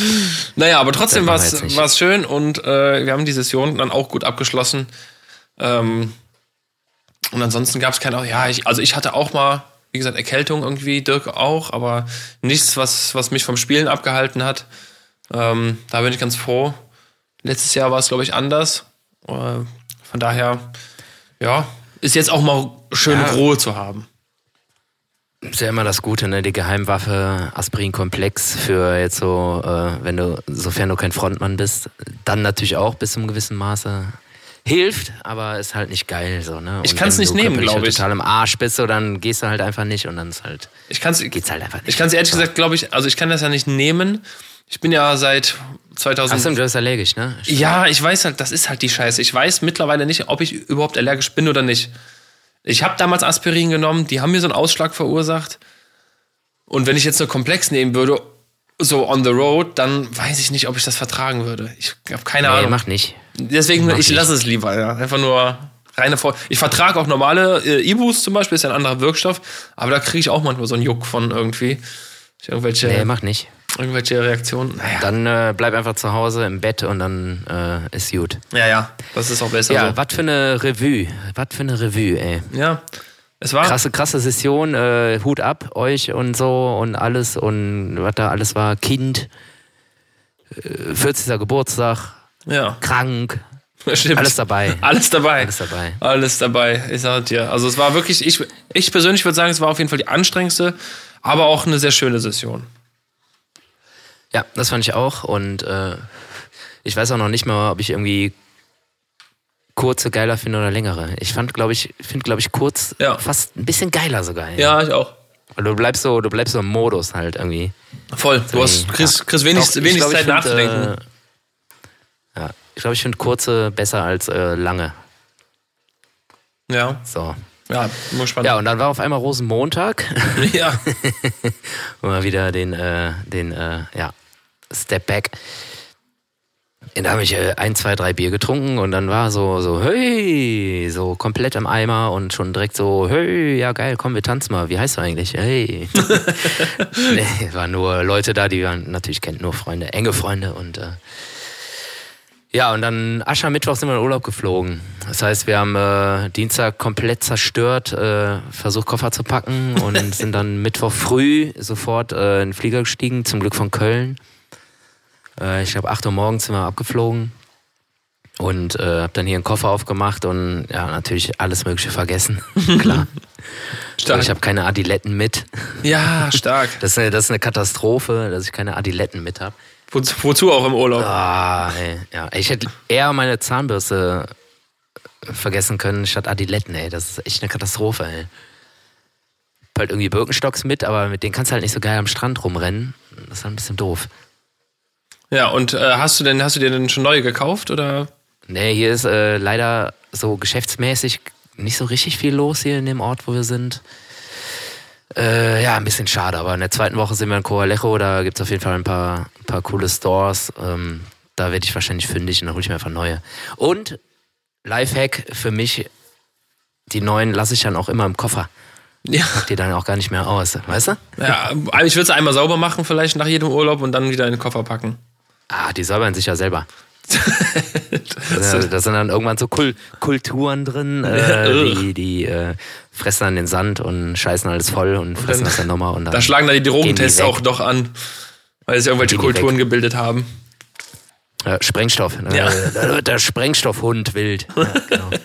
Naja, aber trotzdem war es schön und äh, wir haben die Session dann auch gut abgeschlossen. Ähm, und ansonsten gab es keine, ja, ich, also ich hatte auch mal, wie gesagt, Erkältung irgendwie, Dirk auch, aber nichts, was, was mich vom Spielen abgehalten hat. Ähm, da bin ich ganz froh. Letztes Jahr war es, glaube ich, anders. Äh, von daher, ja, ist jetzt auch mal schön Ja. Ruhe zu haben. Ist ja immer das Gute, ne? Die Geheimwaffe Aspirin-Komplex für jetzt so, äh, wenn du, sofern du kein Frontmann bist, dann natürlich auch bis zum gewissen Maße hilft, aber ist halt nicht geil so, ne? Ich kann's wenn nicht nehmen, körperlich glaub halt ich. total im Arsch bist, so, dann gehst du halt einfach nicht und dann ist halt, Ich kann es geht's halt einfach nicht. ich kann's ehrlich gesagt, glaube ich, also ich kann das ja nicht nehmen. Ich bin ja seit 2000. Achso, du bist allergisch, ne? Ja, ich weiß halt, das ist halt die Scheiße. Ich weiß mittlerweile nicht, ob ich überhaupt allergisch bin oder nicht. Ich habe damals Aspirin genommen, die haben mir so einen Ausschlag verursacht. Und wenn ich jetzt nur Komplex nehmen würde, so on the road, dann weiß ich nicht, ob ich das vertragen würde. Ich habe keine Nee, Ahnung. mach nicht. Deswegen, mach ich lasse es lieber. Ja. Einfach nur reine Vor Ich vertrage auch normale äh, Ibus zum Beispiel, ist ja ein anderer Wirkstoff, aber da kriege ich auch manchmal so einen Juck von irgendwie. Irgendwelche, Nee, mach nicht. irgendwelche Reaktionen. Naja. Dann äh, bleib einfach zu Hause im Bett und dann äh, ist gut. Ja, ja, das ist auch besser Ja, so. was für eine Revue. Was für eine Revue, ey. Ja, es war. Krasse, krasse Session, äh, Hut ab, euch und so und alles und was da alles war. Kind, äh, 40. Geburtstag, Ja, krank, stimmt. alles dabei. Alles dabei. Alles dabei. Alles dabei. Ich sag dir. Also es war wirklich, ich, ich persönlich würde sagen, es war auf jeden Fall die anstrengendste, aber auch eine sehr schöne Session. Ja, das fand ich auch und äh, ich weiß auch noch nicht mal, ob ich irgendwie kurze geiler finde oder längere. Ich fand, glaube ich, finde, glaube ich, kurz Ja. fast ein bisschen geiler sogar. Ja, ich auch. Weil du bleibst so, du bleibst so im Modus halt irgendwie. Voll. Du hast, kriegst, kriegst wenig, Doch, wenig glaub, Zeit find, nachzudenken. Äh, ja, ich glaube, ich finde kurze besser als äh, lange. ja, So. ja, nur spannend. Ja, und dann war auf einmal Rosenmontag. [laughs] ja. [laughs] mal wieder den, äh, den äh, ja, Step Back. Und da habe ich äh, ein, zwei, drei Bier getrunken und dann war so, so, hey, so komplett im Eimer und schon direkt so, hey, ja geil, komm, wir tanzen mal. Wie heißt du eigentlich? Hey. [laughs] nee, waren nur Leute da, die man natürlich kennt, nur Freunde, enge Freunde und äh, ja, und dann Aschermittwoch sind wir in Urlaub geflogen. Das heißt, wir haben äh, Dienstag komplett zerstört, äh, versucht Koffer zu packen und [laughs] sind dann Mittwoch früh sofort äh, in den Flieger gestiegen, zum Glück von Köln. Äh, ich glaube, 8 Uhr morgens sind wir abgeflogen. Und äh, habe dann hier einen Koffer aufgemacht und ja, natürlich alles Mögliche vergessen. [laughs] Klar. Stark. Ich habe keine Adiletten mit. Ja, stark. [laughs] Das ist, eine, das ist eine Katastrophe, dass ich keine Adiletten mit habe. Wozu, wozu auch im Urlaub? Ah, ey, ja. Ich hätte eher meine Zahnbürste vergessen können statt Adiletten, ey. Das ist echt eine Katastrophe, ey. Hab halt irgendwie Birkenstocks mit, aber mit denen kannst du halt nicht so geil am Strand rumrennen. Das ist halt ein bisschen doof. Ja, und äh, hast du denn, hast du dir denn schon neue gekauft oder? Nee, hier ist äh, leider so geschäftsmäßig nicht so richtig viel los hier in dem Ort, wo wir sind. Äh, ja, ein bisschen schade, aber in der zweiten Woche sind wir in Coalejo, da gibt es auf jeden Fall ein paar, ein paar coole Stores. Ähm, da werde ich wahrscheinlich fündig und dann hole ich mir einfach neue. Und Lifehack für mich, die neuen lasse ich dann auch immer im Koffer. Ja. Pack die dann auch gar nicht mehr aus, weißt du? Ja, ich würde es einmal sauber machen, vielleicht nach jedem Urlaub und dann wieder in den Koffer packen. Ah, die säubern sich ja selber. Da, sind dann irgendwann so Kul Kulturen drin, äh, die, die äh, fressen dann den Sand und scheißen alles voll und fressen das dann nochmal. Und dann Da schlagen dann die Drogentests weg. auch doch an, weil sie irgendwelche die Kulturen gebildet haben. Äh, Sprengstoff. Ne? Ja. [laughs] Da wird der Sprengstoffhund wild. Ja, genau. [laughs]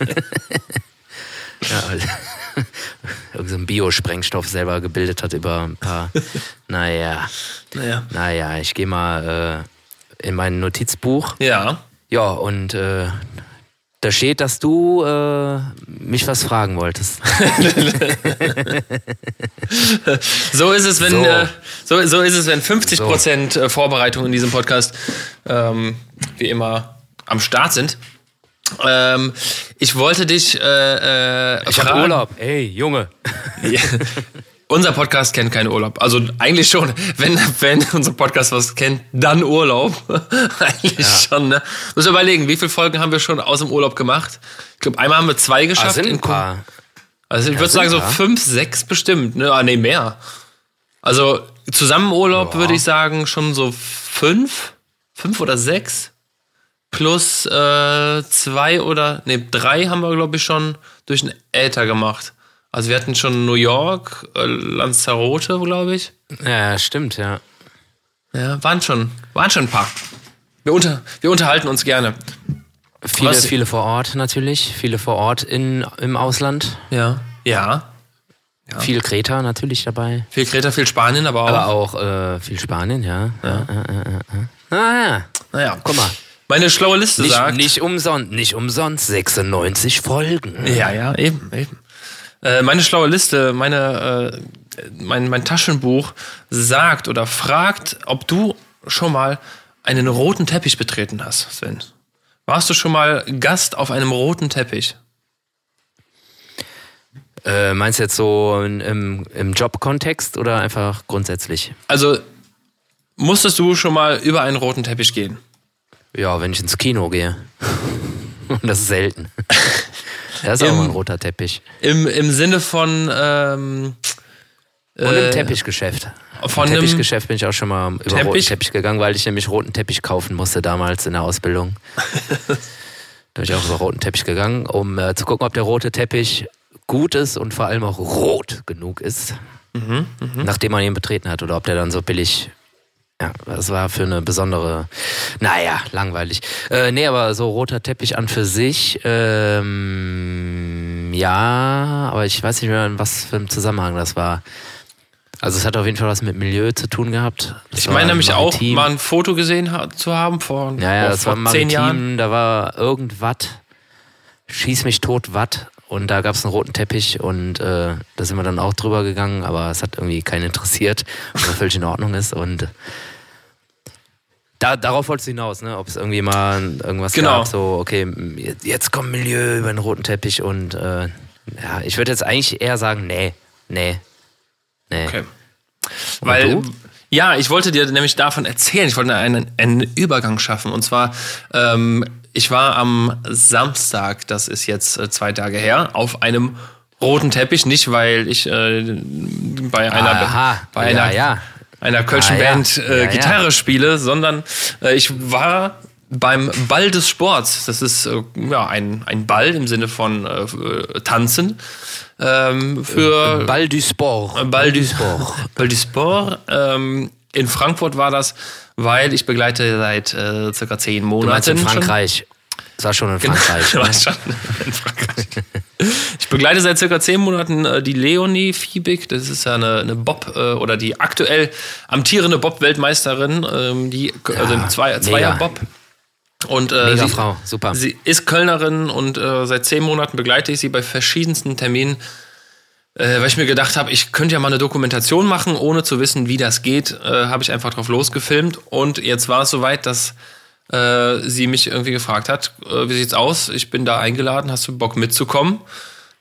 ja, also, [laughs] irgend so ein Biosprengstoff selber gebildet hat über ein paar. Naja, Naja. naja, ich gehe mal äh, in mein Notizbuch. Ja. Ja, und äh, da steht, dass du äh, mich was fragen wolltest. [laughs] So ist es, wenn So. Äh, so, so ist es, wenn 50 Prozent äh, Vorbereitung in diesem Podcast ähm, wie immer am Start sind. Ähm, ich wollte dich äh, äh, Ich hab fragen- Urlaub. Ey, Junge. [laughs] Ja. Unser Podcast kennt keinen Urlaub. Also eigentlich schon. Wenn, wenn unser Podcast was kennt, dann Urlaub. [laughs] eigentlich schon, ne? Muss überlegen, wie viele Folgen haben wir schon aus dem Urlaub gemacht? Ich glaube, einmal haben wir zwei Ah, geschafft. sind in ein paar. Also ich würde sind sagen so fünf, sechs bestimmt. Ne? Ah, nee, mehr. Also zusammen Urlaub Ja. würde ich sagen schon so fünf, fünf oder sechs. Plus äh, zwei oder, nee, drei haben wir, glaube ich, schon durch den Äther gemacht. Also wir hatten schon New York, äh, Lanzarote, glaube ich. Ja, stimmt, ja. Ja, waren schon, waren schon ein paar. Wir, unter, wir unterhalten uns gerne. Viele, Was- viele vor Ort natürlich. Viele vor Ort in, im Ausland. Ja. Ja. Viel Kreta natürlich dabei. Viel Kreta, viel Spanien, aber auch. Aber auch äh, viel Spanien, ja. ja. ja, ja, ja. Ah, ja. naja, Guck mal. Meine schlaue Liste Nicht, sagt. nicht umsonst, nicht umsonst 96 Folgen. Ja, ja, eben, eben. Äh, meine schlaue Liste, meine, äh, mein, mein Taschenbuch sagt oder fragt, ob du schon mal einen roten Teppich betreten hast, Sven. Warst du schon mal Gast auf einem roten Teppich? Äh, meinst du jetzt so im, im Jobkontext oder einfach grundsätzlich? Also, musstest du schon mal über einen roten Teppich gehen? Ja, wenn ich ins Kino gehe. [laughs] Und das ist selten. [laughs] Das ist auch Im- mal ein roter Teppich. Im, im Sinne von, ähm, Und äh, im Teppichgeschäft. von Im Teppichgeschäft bin ich auch schon mal über Teppich? roten Teppich gegangen, weil ich nämlich roten Teppich kaufen musste damals in der Ausbildung. da [laughs] bin ich auch über roten Teppich gegangen, um äh, zu gucken, ob der rote Teppich gut ist und vor allem auch rot genug ist, Mhm, nachdem man ihn betreten hat oder ob der dann so billig. Ja, das war für eine besondere, naja, langweilig. Äh, nee, aber so roter Teppich an für sich, ähm, ja, aber ich weiß nicht mehr, in was für einem Zusammenhang das war. Also es hat auf jeden Fall was mit Milieu zu tun gehabt. Das ich meine nämlich auch maritim. mal ein Foto gesehen zu haben vor, Ja, ja, das vor war zehn Jahren. maritim, da war irgendwas, schieß mich tot, Watt. Und da gab es einen roten Teppich und äh, da sind wir dann auch drüber gegangen, aber es hat irgendwie keinen interessiert, was völlig in Ordnung ist. Und da, darauf wolltest du hinaus, ne? Ob es irgendwie mal irgendwas Genau. gab, so, okay, jetzt- kommt Milieu über den roten Teppich und äh, ja, ich würde jetzt eigentlich eher sagen, nee, nee, nee. Okay. Und Weil, du? ja, ich wollte dir nämlich davon erzählen. Ich wollte einen, einen Übergang schaffen. Und zwar, ähm, ich war am Samstag, das ist jetzt äh, zwei Tage her, auf einem roten Teppich. Nicht, weil ich äh, bei einer, Aha, bei einer, ja. einer Kölschen Ah, ja. Band äh. Gitarre spiele, sondern äh, ich war beim Ball des Sports. Das ist äh, ja, ein, ein Ball im Sinne von äh, äh, Tanzen. Ähm, für Ball du Sport. Ball du Sport. [laughs] Ball du Sport. Ähm, in Frankfurt war das, weil ich begleite seit äh, circa zehn Du Monaten in Frankreich. Das war schon in Frankreich. [laughs] Genau, schon in Frankreich. Ich begleite seit circa zehn Monaten äh, die Leonie Fiebig. Das ist ja eine, eine Bob- äh, oder die aktuell amtierende Bob-Weltmeisterin. Ähm, die, also Ja, zwei, Zweier mega. Bob. Und äh, Mega sie, Frau, super. Sie ist Kölnerin und äh, seit zehn Monaten begleite ich sie bei verschiedensten Terminen, äh, weil ich mir gedacht habe, ich könnte ja mal eine Dokumentation machen, ohne zu wissen, wie das geht, äh, habe ich einfach drauf losgefilmt und jetzt war es soweit, dass äh, sie mich irgendwie gefragt hat, äh, wie sieht's aus? Ich bin da eingeladen, hast du Bock mitzukommen?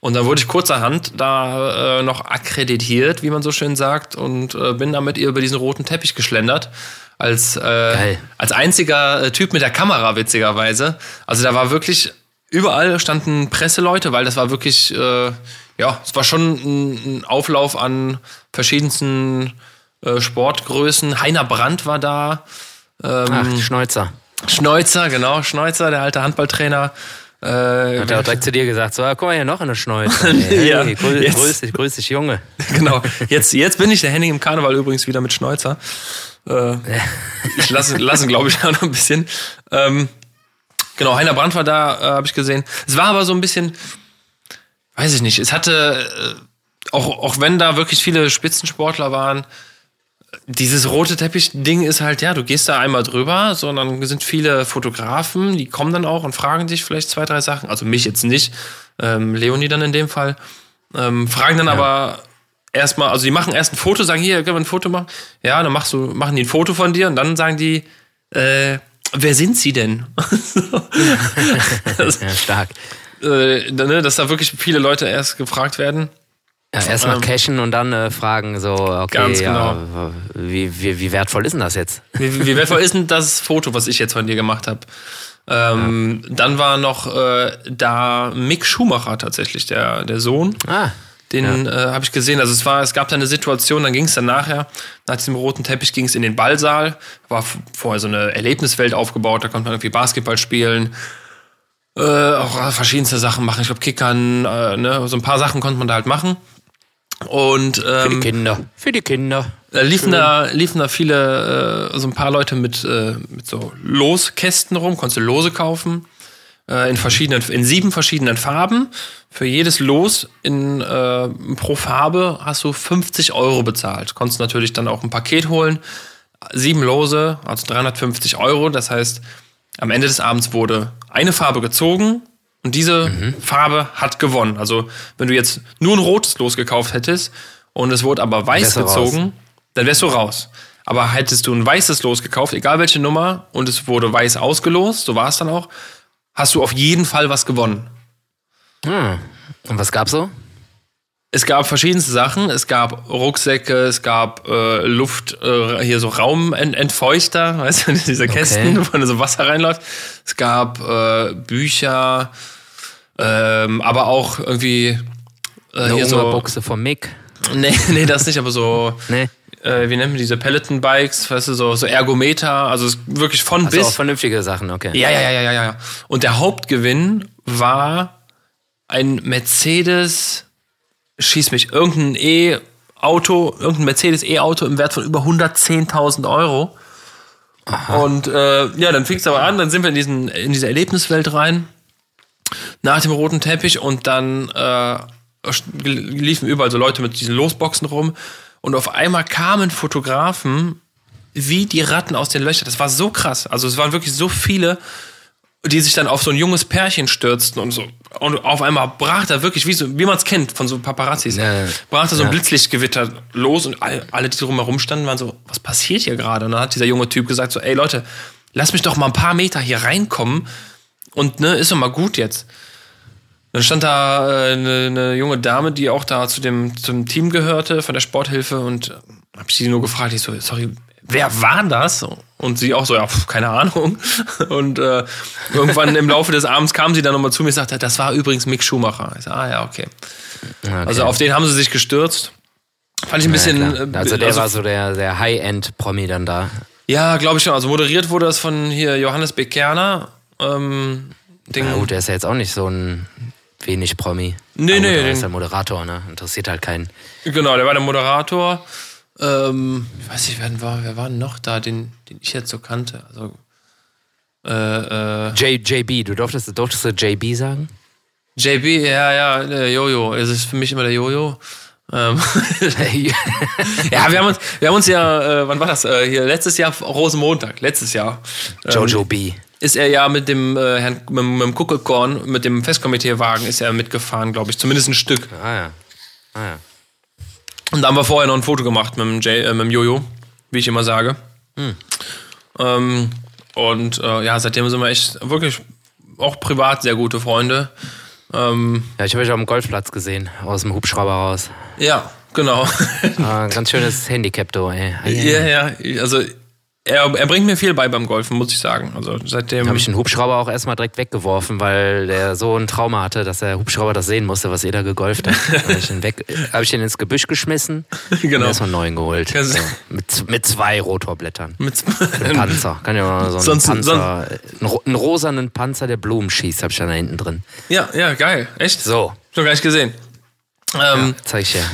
Und dann wurde ich kurzerhand da äh, noch akkreditiert, wie man so schön sagt, und äh, bin dann mit ihr über diesen roten Teppich geschlendert. Als, äh, als einziger äh, Typ mit der Kamera, witzigerweise. Also da war wirklich, überall standen Presseleute, weil das war wirklich, äh, ja, es war schon ein, ein Auflauf an verschiedensten äh, Sportgrößen. Heiner Brandt war da. Ähm, Ach, Schneuzer. Schneuzer, genau, Schneuzer, der alte Handballtrainer. Äh, Hat er auch direkt zu dir gesagt, so, guck mal hier noch eine Schneuzer. [laughs] Hey, Ja, hey, grüß, jetzt. grüß dich, grüß dich, Junge. [laughs] genau. Jetzt, jetzt bin ich der Henning im Karneval übrigens wieder mit Schneuzer. Äh, [laughs] ich lasse, lassen, glaube ich, auch noch ein bisschen. Ähm, genau, Heiner Brandt war da, äh, habe ich gesehen. Es war aber so ein bisschen, weiß ich nicht, es hatte, äh, auch, auch wenn da wirklich viele Spitzensportler waren, dieses rote Teppich-Ding ist halt, ja, du gehst da einmal drüber, sondern sind viele Fotografen, die kommen dann auch und fragen dich vielleicht zwei, drei Sachen. Also mich jetzt nicht, ähm, Leonie dann in dem Fall. Ähm, fragen dann aber erstmal, also die machen erst ein Foto, sagen, hier, können wir ein Foto machen? Ja, dann machst du, machen die ein Foto von dir und dann sagen die, äh, wer sind sie denn? [laughs] Ja, stark. Äh, ne, dass da wirklich viele Leute erst gefragt werden. Ja, Erstmal Ähm, cashen und dann äh, fragen, so, okay, Ganz ja, genau. wie, wie, wie wertvoll ist denn das jetzt? Wie, wie wertvoll ist denn das Foto, was ich jetzt von dir gemacht habe? Ähm, Dann war noch äh, da Mick Schumacher tatsächlich, der, der Sohn. Ah, Den äh, habe ich gesehen. Also es war, es gab da eine Situation, dann ging es dann nachher, nach diesem roten Teppich ging es in den Ballsaal. War vorher so eine Erlebniswelt aufgebaut, da konnte man irgendwie Basketball spielen. Äh, auch verschiedenste Sachen machen. Ich glaube, Kickern, äh, ne, so ein paar Sachen konnte man da halt machen. Und für die ähm, Kinder. Für die Kinder. da liefen da, liefen da viele, äh, so ein paar Leute mit, äh, mit so Loskästen rum, konntest du Lose kaufen. Äh, in verschiedenen, in sieben verschiedenen Farben. Für jedes Los in, äh, pro Farbe hast du 50 Euro bezahlt. Konntest natürlich dann auch ein Paket holen. Sieben Lose, also 350 Euro. Das heißt, am Ende des Abends wurde eine Farbe gezogen und diese Farbe hat gewonnen. Also, wenn du jetzt nur ein rotes Los gekauft hättest und es wurde aber weiß Wärst gezogen, dann wärst du raus. Aber hättest du ein weißes Los gekauft, egal welche Nummer, und es wurde weiß ausgelost, so war es dann auch, hast du auf jeden Fall was gewonnen. Hm. Und was gab's so? Es gab verschiedenste Sachen. Es gab Rucksäcke, es gab äh, Luft, äh, hier so Raumentfeuchter, [laughs] weißt du, diese Kästen, wo so Wasser reinläuft. Es gab äh, Bücher, ähm, aber auch irgendwie äh, Eine hier so. Hungerbuchse vom Mick. [laughs] Nee, nee, das nicht, aber so, Nee. äh, wie nennen wir diese Peloton-Bikes, weißt du, so, so Ergometer, also wirklich von Also auch bis. vernünftige Sachen, okay. Ja, ja, ja, ja, ja. Und der Hauptgewinn war ein Mercedes, schieß mich, irgendein E-Auto, irgendein Mercedes E-Auto im Wert von über 110.000 Euro. Und äh, ja, dann fing es aber an, dann sind wir in, diesen, in diese Erlebniswelt rein, nach dem roten Teppich und dann äh, liefen überall so Leute mit diesen Losboxen rum und auf einmal kamen Fotografen wie die Ratten aus den Löchern. Das war so krass. Also es waren wirklich so viele, die sich dann auf so ein junges Pärchen stürzten und so. Und auf einmal brach da wirklich, wie, so, wie man es kennt von so Paparazzis, Ja, brach da so ein Ja. Blitzlichtgewitter los und all, alle, die drumherum standen, waren so, was passiert hier gerade? Und dann hat dieser junge Typ gesagt so, ey Leute, lass mich doch mal ein paar Meter hier reinkommen und ne, ist doch mal gut jetzt. Dann stand da äh, eine, eine junge Dame, die auch da zu dem zum Team gehörte von der Sporthilfe und hab ich sie nur gefragt, ich so, sorry, wer war das? Und sie auch so, ja, pf, keine Ahnung. [laughs] Und äh, irgendwann im Laufe des Abends kam sie dann nochmal zu mir und sagte, das war übrigens Mick Schumacher. Ich so, ah ja, okay. Okay. Also auf den haben sie sich gestürzt. Fand ich ein bisschen. ja, äh. Also der war so der, der High-End-Promi dann da. ja, glaube ich schon. Also moderiert wurde das von hier Johannes Bekerner. Ähm, den, Na gut, der ist ja jetzt auch nicht so ein wenig Promi. Nee, Aber nee, Der ist der Moderator, ne? Interessiert halt keinen. Genau, der war der Moderator. Ähm, ich weiß nicht, wer war, wer war denn noch da, den, den ich jetzt so kannte? Also, äh, äh, J, JB, du durftest, durftest du JB sagen? JB, ja, ja, der Jojo. Es ist für mich immer der Jojo. Ähm, [laughs] ja, wir haben uns, wir haben uns ja, äh, wann war das? Äh, hier letztes Jahr Rosenmontag, letztes Jahr. Ähm, Jojo B. Ist er ja mit dem äh, Herrn mit, mit dem Kuckelkorn, mit dem Festkomiteewagen ist er mitgefahren, glaube ich, zumindest ein Stück. Ah ja. Ah ja. Und da haben wir vorher noch ein Foto gemacht mit dem, J, äh, mit dem Jojo, wie ich immer sage. Ähm, und äh, ja, seitdem sind wir echt wirklich auch privat sehr gute Freunde. Ähm, Ja, ich habe euch auf dem Golfplatz gesehen, aus dem Hubschrauber raus. ja, genau. Ah, ganz schönes Handicap, du, ey. ja, ja, also er, er bringt mir viel bei beim Golfen, muss ich sagen. Also seitdem. habe ich den Hubschrauber auch erstmal direkt weggeworfen, weil der so ein Trauma hatte, dass der Hubschrauber das sehen musste, was ihr da gegolft habt. habe ich, den weg- [laughs] hab ich den ins Gebüsch geschmissen Genau. und erstmal einen neuen geholt. Ja, So, mit, mit zwei Rotorblättern. mit, Ein Panzer. Kann ja mal so einen Sonst- Panzer, einen, ro- einen rosanen Panzer, der Blumen schießt, habe ich dann da hinten drin. ja, ja, geil. Echt? So, Schon gar nicht gesehen. Ähm, zeig ich dir.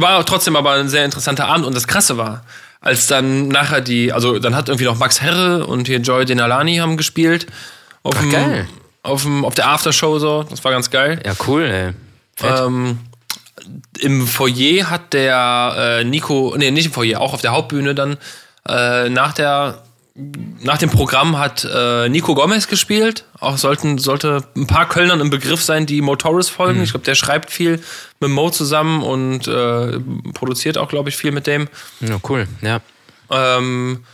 war trotzdem aber ein sehr interessanter Abend und das Krasse war, als dann nachher die, also dann hat irgendwie noch Max Herre und hier Joy Denalani haben gespielt. Auf Ach, dem, geil. Auf, dem, auf der Aftershow so, das war ganz geil. Ja, cool, ey. Fett. Ähm, Im Foyer hat der äh, Nico, nee, nicht im Foyer, auch auf der Hauptbühne dann, äh, nach der nach dem Programm hat äh, Nico Gomez gespielt. Auch sollten, sollte ein paar Kölnern im Begriff sein, die Motoris folgen. Ich glaube, der schreibt viel mit Mo zusammen und äh, produziert auch, glaube ich, viel mit dem. ja, cool, ja. Ähm,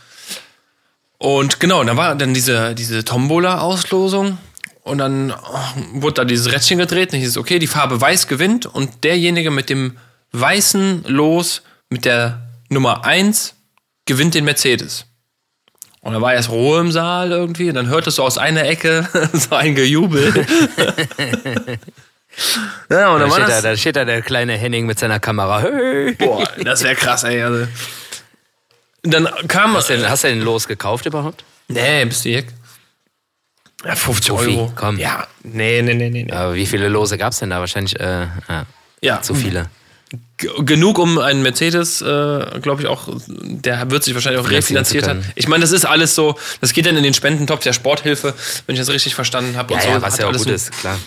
und genau, da war dann diese, diese Tombola-Auslosung. Und dann oh, wurde da dieses Rädchen gedreht und hieß es, okay, die Farbe weiß gewinnt und derjenige mit dem weißen Los mit der Nummer 1 gewinnt den Mercedes. Und da war erst Ruhe im Saal irgendwie, und dann hörtest du aus einer Ecke [laughs] so ein Gejubel. [laughs] ja, und Da dann steht, da, da steht da der kleine Henning mit seiner Kamera. Hey. boah, das wäre krass, ey. Also. Und Dann kam, Hast du, denn, hast du den Los gekauft überhaupt? Nee, bist du Jack? Ja, 50 Fuffi, Euro. komm. Ja, nee, nee, nee, nee. Aber wie viele Lose gab es denn da? Wahrscheinlich äh, ja, Ja, zu viele. Genug, um einen Mercedes, äh, glaube ich, auch, der wird sich wahrscheinlich auch refinanziert haben. Ich meine, das ist alles so, das geht dann in den Spendentopf der Sporthilfe, wenn ich das richtig verstanden habe. Ja, und so. ja, was ja auch alles gut ist, klar.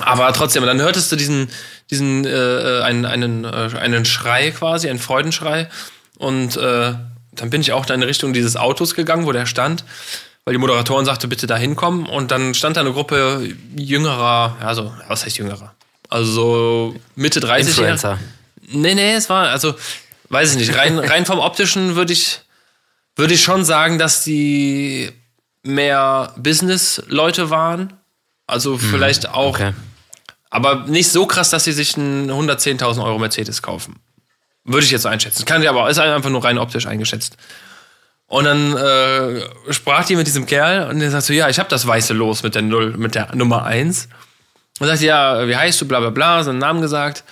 Aber trotzdem, dann hörtest du diesen, diesen äh, einen, einen, äh, einen Schrei quasi, einen Freudenschrei. Und äh, dann bin ich auch da in Richtung dieses Autos gegangen, wo der stand, weil die Moderatorin sagte, bitte da hinkommen. Und dann stand da eine Gruppe jüngerer, ja, so, was heißt jüngerer? Also so Mitte 30 Influencer. Nee, nee, es war, also, weiß ich nicht, rein, [laughs] rein vom optischen würde ich, würde ich schon sagen, dass die mehr Business-Leute waren. Also vielleicht auch Okay. aber nicht so krass, dass sie sich einen 110.000 Euro Mercedes kaufen. Würde ich jetzt so einschätzen. Kann ich aber, ist einfach nur rein optisch eingeschätzt. Und dann äh, sprach die mit diesem Kerl und der sagt so, ja, ich habe das weiße Los mit der Null, mit der Nummer 1. Und sagt, ja, wie heißt du, bla bla bla, seinen Namen gesagt.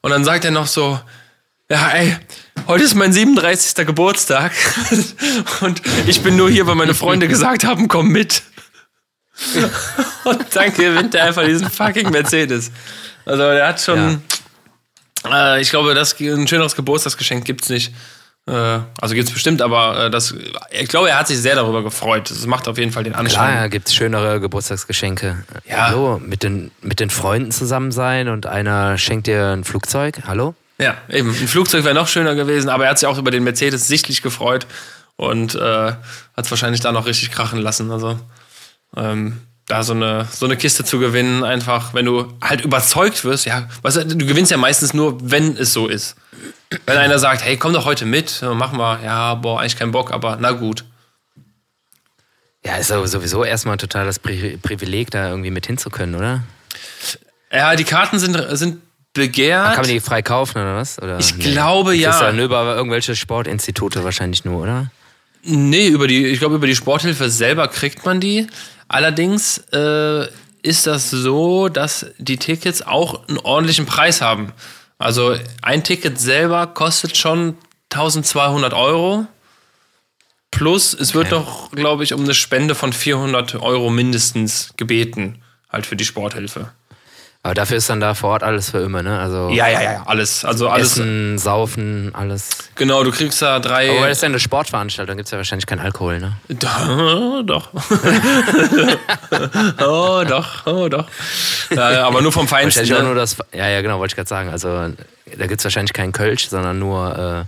Und dann sagt er noch so, ja, ey, heute ist mein 37. Geburtstag [laughs] und ich bin nur hier, weil meine Freunde gesagt haben, komm mit. [laughs] Und dann gewinnt er einfach diesen fucking Mercedes. Also der hat schon, äh, ich glaube, das ein schöneres Geburtstagsgeschenk gibt's nicht. Äh, also gibt's bestimmt, aber äh, das, ich glaube, er hat sich sehr darüber gefreut. Das macht auf jeden Fall den Anschein. Klar, gibt es schönere Geburtstagsgeschenke. Ja. Hallo, mit den, mit den Freunden zusammen sein und einer schenkt dir ein Flugzeug. Hallo? Ja, eben. Ein Flugzeug wäre noch schöner gewesen, aber er hat sich auch über den Mercedes sichtlich gefreut und äh, hat es wahrscheinlich da noch richtig krachen lassen. Also ähm, da so eine, so eine Kiste zu gewinnen, einfach, wenn du halt überzeugt wirst, ja, weißt du, gewinnst ja meistens nur, wenn es so ist. Wenn einer sagt, hey, komm doch heute mit, mach mal, ja, boah, eigentlich kein Bock, aber na gut. Ja, ist sowieso erstmal total das Pri Privileg, da irgendwie mit hinzukönnen, oder? Ja, die Karten sind, sind begehrt. Kann man die frei kaufen oder was? Oder? Ich glaube, Das ist ja. ja nur über irgendwelche Sportinstitute wahrscheinlich nur, oder? Nee, über die, ich glaube, über die Sporthilfe selber kriegt man die. Allerdings äh, ist das so, dass die Tickets auch einen ordentlichen Preis haben. Also ein Ticket selber kostet schon 1200 Euro. Plus, es wird Okay. noch, glaube ich, um eine Spende von 400 Euro mindestens gebeten, halt für die Sporthilfe. Aber dafür ist dann da vor Ort alles für immer, ne? Also Ja, ja, ja, alles. Also alles. Essen, Saufen, alles. Genau, du kriegst da drei. Aber das ist ja eine Sportveranstaltung, gibt es ja wahrscheinlich keinen Alkohol, ne? Da, [laughs] doch. [laughs] oh, doch, oh, doch. Ja, aber nur vom Feinsten. Wahrscheinlich auch Ne? nur das. Ja, ja, genau, wollte ich gerade sagen. Also da gibt es wahrscheinlich keinen Kölsch, sondern nur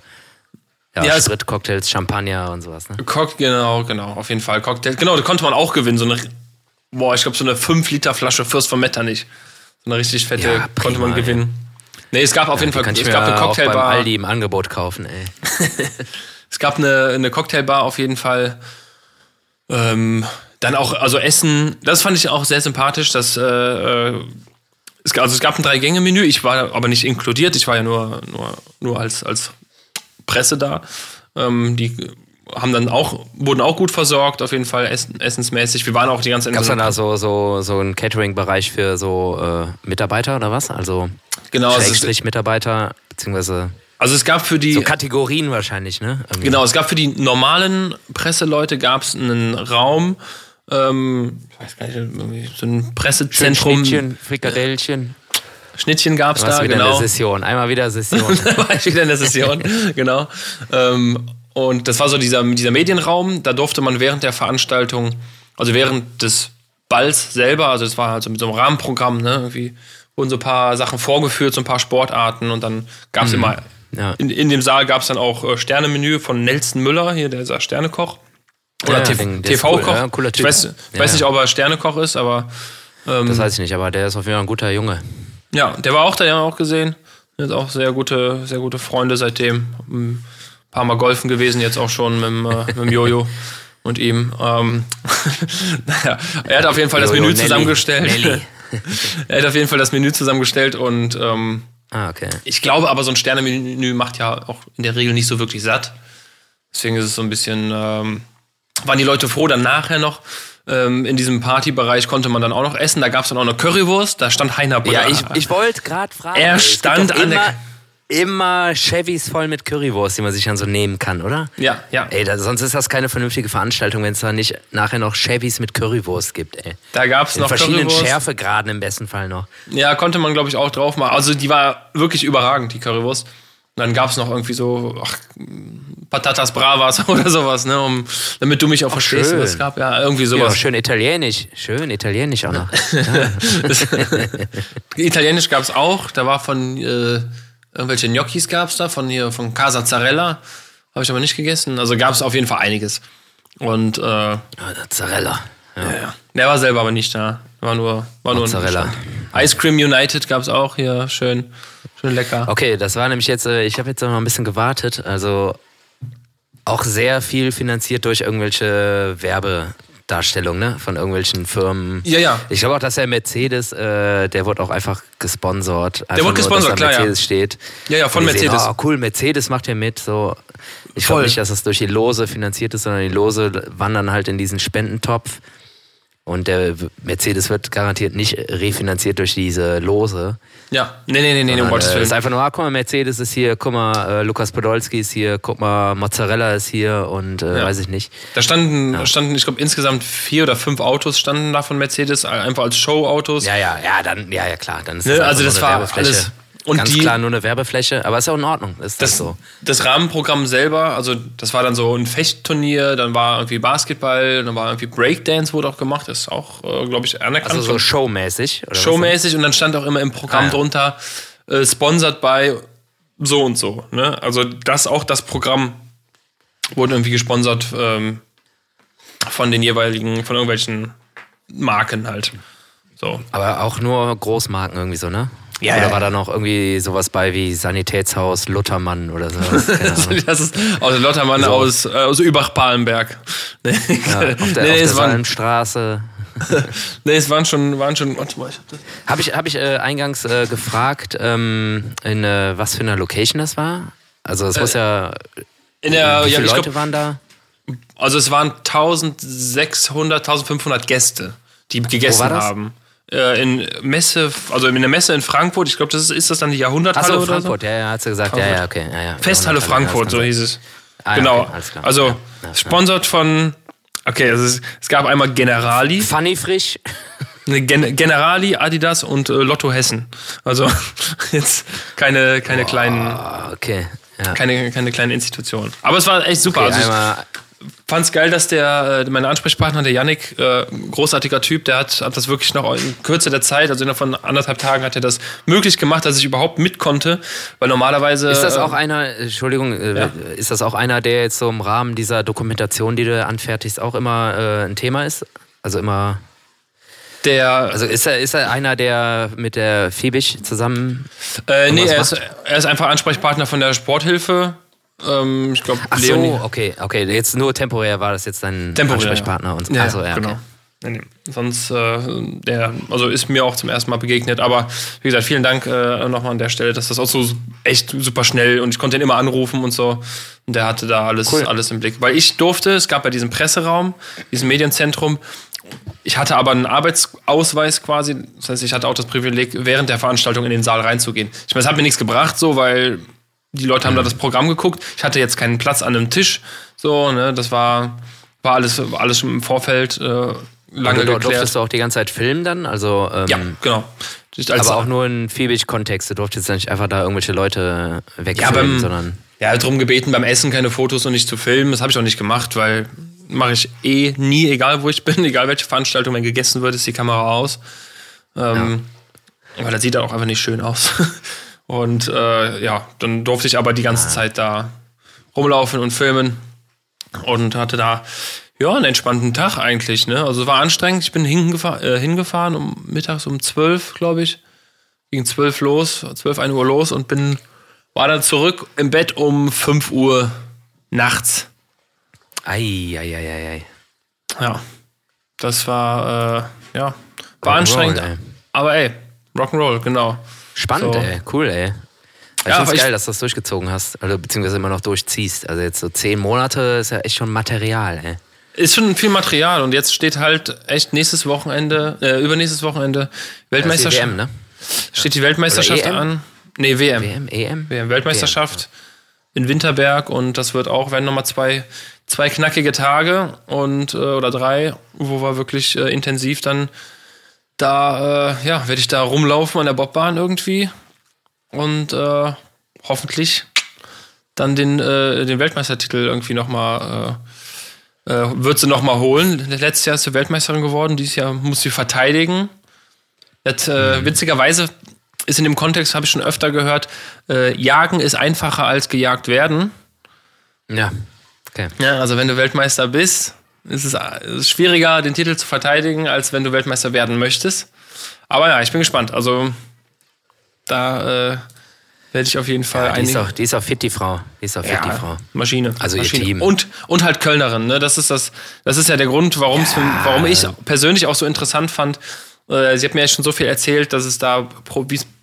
äh, ja, Ja, es- Sprit, Cocktails, Champagner und sowas, ne? Cock, genau, genau, auf jeden Fall. Cocktail. Genau, da konnte man auch gewinnen. So eine, boah, ich glaube, so eine 5 Liter Flasche Fürst von Metternich. So eine richtig fette Ja, konnte man prima, gewinnen. Nee, es gab auf jeden Fall, kann ich es gab eine auch beim Cocktailbar. Aldi im Angebot kaufen, ey. [laughs] Es gab eine, eine Cocktailbar auf jeden Fall. Ähm, dann auch, also Essen, das fand ich auch sehr sympathisch. Dass, äh, äh, es, also es gab ein Drei-Gänge-Menü, ich war aber nicht inkludiert, ich war ja nur, nur, nur als, als Presse da. Ähm, die haben dann auch, wurden auch gut versorgt, auf jeden Fall essen, essensmäßig. Wir waren auch die ganze Zeit Gab es so da so, so, so einen Catering-Bereich für so äh, Mitarbeiter oder was? Also Genau, also es, Schrägstrich-Mitarbeiter, beziehungsweise also es gab für die. so Kategorien wahrscheinlich, ne? Irgendwie. Genau, es gab für die normalen Presseleute gab es einen Raum, ähm, ich weiß gar nicht, irgendwie so ein Pressezentrum. Schnittchen, Frikadellchen. Schnittchen gab es da, wieder genau. in der Session. Einmal wieder Session. [laughs] war ich wieder in der Session, [laughs] genau. Ähm, und das war so dieser, dieser Medienraum, da durfte man während der Veranstaltung, also während des Balls selber, also es war halt so mit so einem Rahmenprogramm, ne, irgendwie wurden so ein paar Sachen vorgeführt, so ein paar Sportarten und dann gab es immer, Ja. in, in dem Saal gab es dann auch äh, Sternemenü von Nelson Müller, hier der ist ja Sternekoch. Oder Ja, den- TV-Koch. cool, ja, ich weiß, ich weiß nicht, ob er Sternekoch ist, aber Das weiß ich nicht, aber der ist auf jeden Fall ein guter Junge. Ja, der war auch da, ja auch gesehen. Jetzt auch sehr gute, sehr gute Freunde seitdem. Ein paar Mal golfen gewesen, jetzt auch schon mit, dem, äh, mit dem Jojo und ihm. Ähm, [laughs] naja, er hat auf jeden Fall das Menü Nelly, zusammengestellt. Nelly. [laughs] er hat auf jeden Fall das Menü zusammengestellt und ähm, Ah, okay. ich glaube aber, so ein Sternemenü macht ja auch in der Regel nicht so wirklich satt. Deswegen ist es so ein bisschen, ähm, waren die Leute froh, dann nachher noch. Ähm, in diesem Partybereich konnte man dann auch noch essen. Da gab es dann auch eine Currywurst. Da stand Heiner Ja, ich, ich wollte gerade fragen. Er stand an der- immer, Chevys voll mit Currywurst, die man sich dann so nehmen kann, oder? Ja, ja. Ey, da, sonst ist das keine vernünftige Veranstaltung, wenn es da nicht nachher noch Chevys mit Currywurst gibt, ey. Da gab es noch verschiedenen Currywurst. Schärfegraden im besten Fall noch. Ja, konnte man, glaube ich, auch drauf machen. Also die war wirklich überragend, die Currywurst. Und dann gab es noch irgendwie so ach, Patatas Bravas [laughs] oder sowas, ne, um, damit du mich auch verstehst. schön. Es gab ja irgendwie Ja, sowas. schön italienisch. Schön italienisch auch noch. [laughs] [laughs] Italienisch gab es auch. Da war von äh, irgendwelche Gnocchis gab es da, von hier, von Casa Zarella. Habe ich aber nicht gegessen. Also gab es auf jeden Fall einiges. Und äh, Ah, Mozzarella. Ja. ja. der war selber aber nicht da. War nur, war nur Mozzarella. Stand. Ice Cream United gab es auch hier. Schön, schön lecker. Okay, das war nämlich jetzt, äh, ich habe jetzt noch ein bisschen gewartet. Also auch sehr viel finanziert durch irgendwelche Werbedarstellungen ne? von irgendwelchen Firmen. Ja, ja. Ich glaube auch, dass der Mercedes, äh, der wurde auch einfach gesponsert. Einfach wurde nur, gesponsert, klar, ja. Mercedes steht. Ja, ja, von die sehen, Mercedes. Oh, cool, Mercedes macht hier mit. So. Ich glaube nicht, dass das durch die Lose finanziert ist, sondern die Lose wandern halt in diesen Spendentopf. Und der Mercedes wird garantiert nicht refinanziert durch diese Lose. Ja, nee, nee, nee, nee, um Gottes äh, Willen. ist einfach nur, ah, guck mal, Mercedes ist hier, guck mal, äh, Lukas Podolski ist hier, guck mal, Mozzarella ist hier und äh, Ja. weiß ich nicht. Da standen, standen ich glaube, insgesamt vier oder fünf Autos standen da von Mercedes, einfach als Showautos. Ja, ja, ja, dann, ja, ja, klar, dann ist Ne, das also das war alles- und Ganz die- klar nur eine Werbefläche, aber ist ja auch in Ordnung. Ist das, Das, so? das Rahmenprogramm selber, also das war dann so ein Fechtturnier, dann war irgendwie Basketball, dann war irgendwie Breakdance wurde auch gemacht, ist auch, äh, glaube ich, anerkannt. Also so showmäßig? Oder was? showmäßig und dann stand auch immer im Programm Ah, ja. drunter, äh, sponsored bei so und so. Ne? Also das auch das Programm wurde irgendwie gesponsert ähm, von den jeweiligen, von irgendwelchen Marken halt. So. Aber auch nur Großmarken irgendwie so, ne? Ja, Oder ja, war da noch irgendwie sowas bei wie Sanitätshaus Luthermann oder sowas? [laughs] Das ist aus Lottermann So. aus, äh, aus Übach-Palenberg. [laughs] Nee, Ja, auf der, nee, auf der es waren, Salmstraße. [laughs] nee, es waren schon, waren schon, warte mal, ich hab das. Habe ich, hab ich äh, eingangs äh, gefragt, ähm, in äh, was für einer Location das war? Also es muss ja, In der, wie viele Leute glaub, waren da? also es waren 1600, 1500 Gäste, die gegessen haben. Äh, in Messe, also in der Messe in Frankfurt, ich glaube, das ist, ist das dann die Jahrhunderthalle Achso, oder Frankfurt, ja, ja, hat sie gesagt. Ja, ja, okay. Ja, ja. so? Festhalle Frankfurt, so hieß es. Ah, ja, genau. okay. Also Ja, sponsert von, okay, also es, es gab einmal Generali. Funny frisch. [laughs] Gen Generali, Adidas und äh, Lotto Hessen. Also [laughs] jetzt keine, keine Oh, kleinen, okay. Ja. keine, keine kleine Institution. Aber es war echt super. Okay, also einmal, fand's geil, dass der, äh, mein Ansprechpartner, der Yannick, äh, großartiger Typ, der hat, hat das wirklich noch in Kürze der Zeit, also innerhalb von anderthalb Tagen hat er das möglich gemacht, dass ich überhaupt mit konnte, weil normalerweise... ist das äh, auch einer, Entschuldigung, äh, Ja. ist das auch einer, der jetzt so im Rahmen dieser Dokumentation, die du anfertigst, auch immer äh, ein Thema ist? Also immer, der, also ist er, ist er einer, der mit der Fiebig zusammen. äh, nee, er ist, er ist einfach Ansprechpartner von der Sporthilfe. Ähm, ich glaube, Ach so, okay, okay. Jetzt nur temporär war das jetzt dein Temporär, Ansprechpartner ja. und so. Ja, also, ja, genau. okay. Nee, nee. Sonst, äh, der, also ist mir auch zum ersten Mal begegnet. Aber wie gesagt, vielen Dank äh, nochmal an der Stelle, dass das auch so echt super schnell und ich konnte ihn immer anrufen und so. Und der hatte da alles, Cool. alles im Blick. Weil ich durfte, es gab ja diesen Presseraum, diesen Medienzentrum. Ich hatte aber einen Arbeitsausweis quasi. Das heißt, ich hatte auch das Privileg, während der Veranstaltung in den Saal reinzugehen. Ich meine, es hat mir nichts gebracht, so, weil die Leute haben Mhm. da das Programm geguckt. Ich hatte jetzt keinen Platz an einem Tisch. So, ne, das war, war alles, war alles schon im Vorfeld äh, lange Und du geklärt. durftest du auch die ganze Zeit filmen dann? Also, ähm, Ja, genau. Aber auch nur in Fiebig-Kontext. Du durftest nicht einfach da irgendwelche Leute ja, wegfilmen, beim, sondern. ja, darum gebeten, beim Essen keine Fotos und nicht zu filmen. Das habe ich auch nicht gemacht, weil mache ich eh nie, egal wo ich bin, [laughs] egal welche Veranstaltung, wenn gegessen wird, ist die Kamera aus. Ähm, Weil das sieht dann auch einfach nicht schön aus. [laughs] Und äh, ja, dann durfte ich aber die ganze Zeit da rumlaufen und filmen und hatte da ja einen entspannten Tag eigentlich. Ne? Also es war anstrengend. Ich bin hingefahr äh, hingefahren um mittags um 12, glaube ich. Ging 12 los, 12, 1 Uhr los und bin war dann zurück im Bett um 5 Uhr nachts. Ei, ei, ei, ei, ei. Ja, das war äh, ja war anstrengend. ey. Aber ey, Rock'n'Roll, genau. Spannend, So. ey. Cool, ey. Ich Ja, aber ich- geil, dass du das durchgezogen hast. Also, beziehungsweise immer noch durchziehst. Also jetzt so zehn Monate ist ja echt schon Material, ey. Ist schon viel Material und jetzt steht halt echt nächstes Wochenende, äh, übernächstes Wochenende die Weltmeisterschaft. WM, ne? Steht die Weltmeisterschaft EM? an? Nee, WM. WM, EM? WM, Weltmeisterschaft in Winterberg und das wird auch, werden nochmal zwei, zwei knackige Tage und äh, oder drei, wo wir wirklich äh, intensiv dann da, äh, ja, werde ich da rumlaufen an der Bobbahn irgendwie und äh, hoffentlich dann den, äh, den Weltmeistertitel irgendwie nochmal äh, äh, wird sie nochmal holen. Letztes Jahr ist sie Weltmeisterin geworden, dieses Jahr muss sie verteidigen. Jetzt, äh, Witzigerweise ist in dem Kontext, habe ich schon öfter gehört, äh, Jagen ist einfacher als gejagt werden. Ja. Okay. Ja, also wenn du Weltmeister bist, ist es, ist es schwieriger, den Titel zu verteidigen, als wenn du Weltmeister werden möchtest. Aber ja, ich bin gespannt. Also da äh, werde ich auf jeden Fall Die ist, auch, die ist auch fit, die Frau. Die ist auch fit, die Frau. Maschine. Also ihr Maschine. Team. Und, und halt Kölnerin, ne? Das ist das, das ist ja der Grund, warum es, warum ich persönlich auch so interessant fand. Äh, sie hat mir ja schon so viel erzählt, dass es da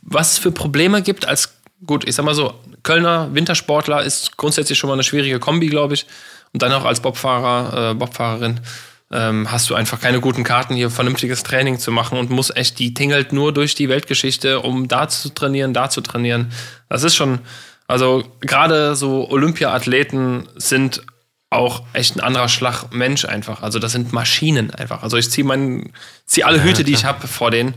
was es für Probleme gibt als gut, ich sag mal so, Kölner Wintersportler ist grundsätzlich schon mal eine schwierige Kombi, glaube ich. Und dann auch als Bobfahrer, äh, Bobfahrerin ähm, hast du einfach keine guten Karten, hier vernünftiges Training zu machen und muss echt, die tingelt nur durch die Weltgeschichte, um da zu trainieren, da zu trainieren. Das ist schon, also gerade so Olympia-Athleten sind auch echt ein anderer Schlag Mensch einfach. Also das sind Maschinen einfach. Also ich ziehe meinen, ziehe alle Hüte, die ich habe vor denen,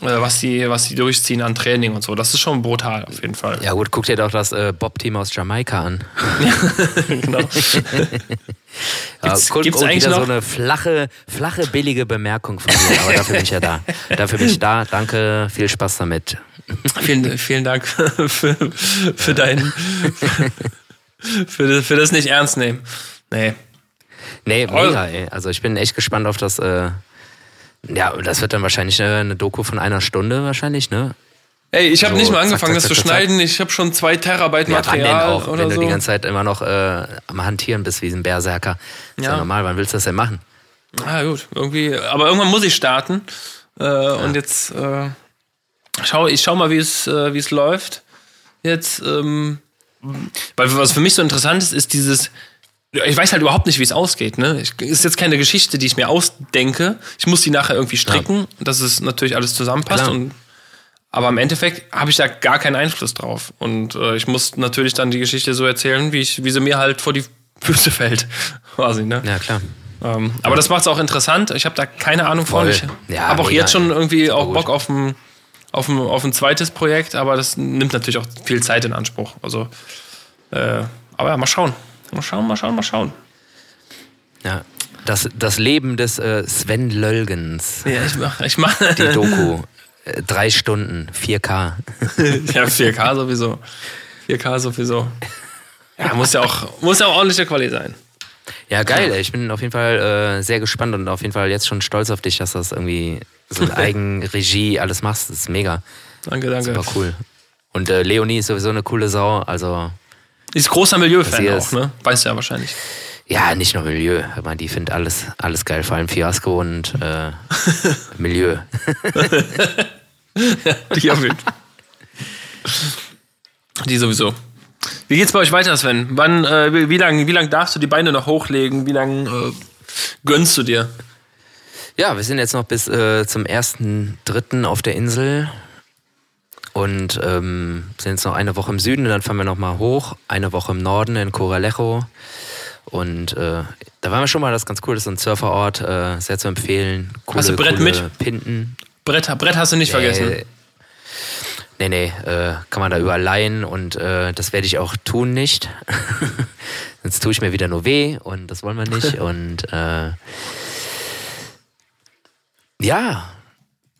was die, was die durchziehen an Training und so. Das ist schon brutal auf jeden Fall. Ja gut, guck dir doch das äh, Bob-Team aus Jamaika an. [laughs] genau. [laughs] Ja, Gibt's- guck, gibt's eigentlich wieder noch- so eine flache, flache, billige Bemerkung von mir. Aber dafür bin ich ja da. [laughs] Dafür bin ich da. Danke, viel Spaß damit. Vielen, vielen Dank für, für deinen, für, für das nicht ernst nehmen. Nee. Nee, mega, ey. Also ich bin echt gespannt auf das. Äh, ja, das wird dann wahrscheinlich eine, eine Doku von einer Stunde wahrscheinlich, ne? Ey, ich habe So, nicht mal zack, angefangen, zack, das zu zack, zack, schneiden. Ich habe schon zwei Terabyte Ja, Material auch, oder wenn du so. die ganze Zeit immer noch äh, am Hantieren bist wie ein Berserker. Ist ja. Ja. normal, wann willst du das denn machen? Ah, gut, irgendwie. Aber irgendwann muss ich starten. Äh, Und jetzt äh, schau, ich schau mal, wie es, äh, wie es läuft. Jetzt, ähm, weil was für mich so interessant ist, ist dieses. Ich weiß halt überhaupt nicht, wie es ausgeht. Ne? Ich, ist jetzt keine Geschichte, die ich mir ausdenke. Ich muss die nachher irgendwie stricken, dass es natürlich alles zusammenpasst. Und, aber im Endeffekt habe ich da gar keinen Einfluss drauf. Und äh, ich muss natürlich dann die Geschichte so erzählen, wie, ich, wie sie mir halt vor die Füße fällt. [laughs] Quasi, ne? Ja, klar. Ähm, aber das macht es auch interessant. Ich habe da keine Ahnung von. Voll. Ich Ja, habe auch mega, jetzt schon irgendwie auch. Bock auf ein, auf, ein, auf ein zweites Projekt, aber das nimmt natürlich auch viel Zeit in Anspruch. Also, äh, aber ja, mal schauen. Mal schauen, mal schauen, mal schauen. Ja. Das, das Leben des äh, Sven Löllgens. Ja, ich mach, ich mach. Die Doku. Äh, Drei Stunden, 4K. [laughs] ja, 4K sowieso. 4K sowieso. Ja, muss ja auch, muss ja auch ordentliche Qualität sein. Ja, geil. ey. Ich bin auf jeden Fall äh, sehr gespannt und auf jeden Fall jetzt schon stolz auf dich, dass du das irgendwie so in [laughs] Eigenregie alles machst. Das ist mega. Danke, danke. Super cool. Und äh, Leonie ist sowieso eine coole Sau. Also, Ist großer Milieufan auch, ne? Weißt du ja wahrscheinlich. ja, nicht nur Milieu. Ich meine, die findet alles, alles geil. Vor allem Fiasco und äh, [laughs] Milieu. [laughs] Die auf jeden. Die sowieso. Wie geht's bei euch weiter, Sven? Wann, äh, wie, wie lange wie lang darfst du die Beine noch hochlegen? Wie lange äh, gönnst du dir? Ja, wir sind jetzt noch bis äh, zum 1.3. auf der Insel und ähm, sind jetzt noch eine Woche im Süden und dann fahren wir nochmal hoch, eine Woche im Norden in Coralejo und äh, da waren wir schon mal, das ist ganz cool, das ist ein Surferort, äh, sehr zu empfehlen. Coole, Hast du Brett mit? Pinten. Brett, Brett hast du nicht vergessen. Äh, nee, nee, äh, kann man da überall leihen und äh, das werde ich auch tun nicht. [laughs] Sonst tue ich mir wieder nur weh und das wollen wir nicht. [laughs] und äh, ja,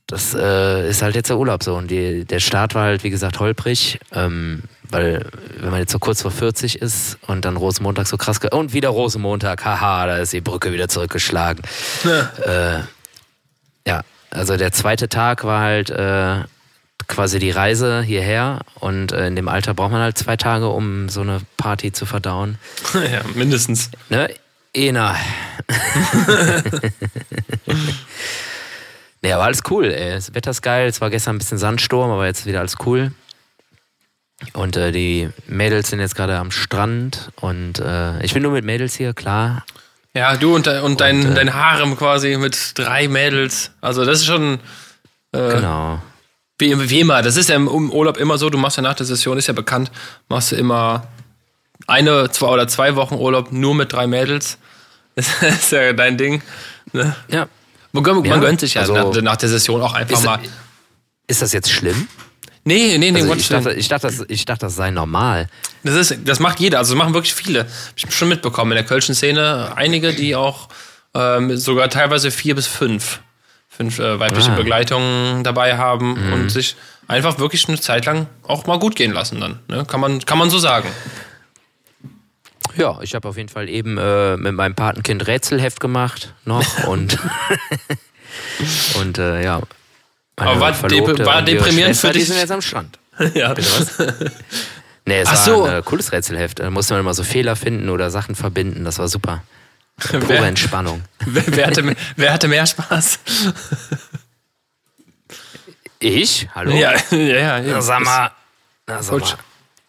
das äh, ist halt jetzt der Urlaub so. Und die, der Start war halt, wie gesagt, holprig, ähm, weil wenn man jetzt so kurz vor 40 ist und dann Rosenmontag so krass und wieder Rosenmontag, haha, da ist die Brücke wieder zurückgeschlagen. Äh, ja, also der zweite Tag war halt äh, quasi die Reise hierher und äh, in dem Alter braucht man halt zwei Tage, um so eine Party zu verdauen. [laughs] ja, mindestens. Ne? Ena. [laughs] [laughs] nee, aber alles cool, ey. Das Wetter ist geil. Es war gestern ein bisschen Sandsturm, aber jetzt wieder alles cool. Und äh, die Mädels sind jetzt gerade am Strand und äh, ich bin nur mit Mädels hier, klar. Ja, du und, de- und dein, Und, äh, dein Harem quasi mit drei Mädels. Also das ist schon äh, Genau. wie, wie immer. Das ist ja im im Urlaub immer so. Du machst ja nach der Session, ist ja bekannt, machst du immer eine, zwei oder zwei Wochen Urlaub nur mit drei Mädels. [laughs] Das ist ja dein Ding. Ne? Ja. Man, gönnt- man Ja, gönnt sich ja also- nach, nach der Session auch einfach Ist, mal. ist das jetzt schlimm? Nee, nee, nee, Also ich, dachte, ich, dachte, das, ich dachte, das sei normal. Das, ist, das macht jeder, also das machen wirklich viele. Hab Ich schon mitbekommen in der kölschen Szene einige, die auch ähm, sogar teilweise vier bis fünf, fünf äh, weibliche Ah. Mhm. Begleitungen dabei haben und sich einfach wirklich eine Zeit lang auch mal gut gehen lassen dann. Ne? Kann, man, kann man so sagen. Ja, ich habe auf jeden Fall eben äh, mit meinem Patenkind Rätselheft gemacht noch [laughs] und und äh, ja. Aber war dep- war deprimierend für Die dich? sind jetzt am Strand. [laughs] ja. [laughs] Nee, es Ach war so. ein äh, cooles Rätselheft. Da musste man immer so Fehler finden oder Sachen verbinden. Das war super. Pure wer, Entspannung. wer, wer, hatte, mehr- wer hatte mehr Spaß? Ich? Hallo? Ja, ja, ja. Na sag mal. Na sag mal.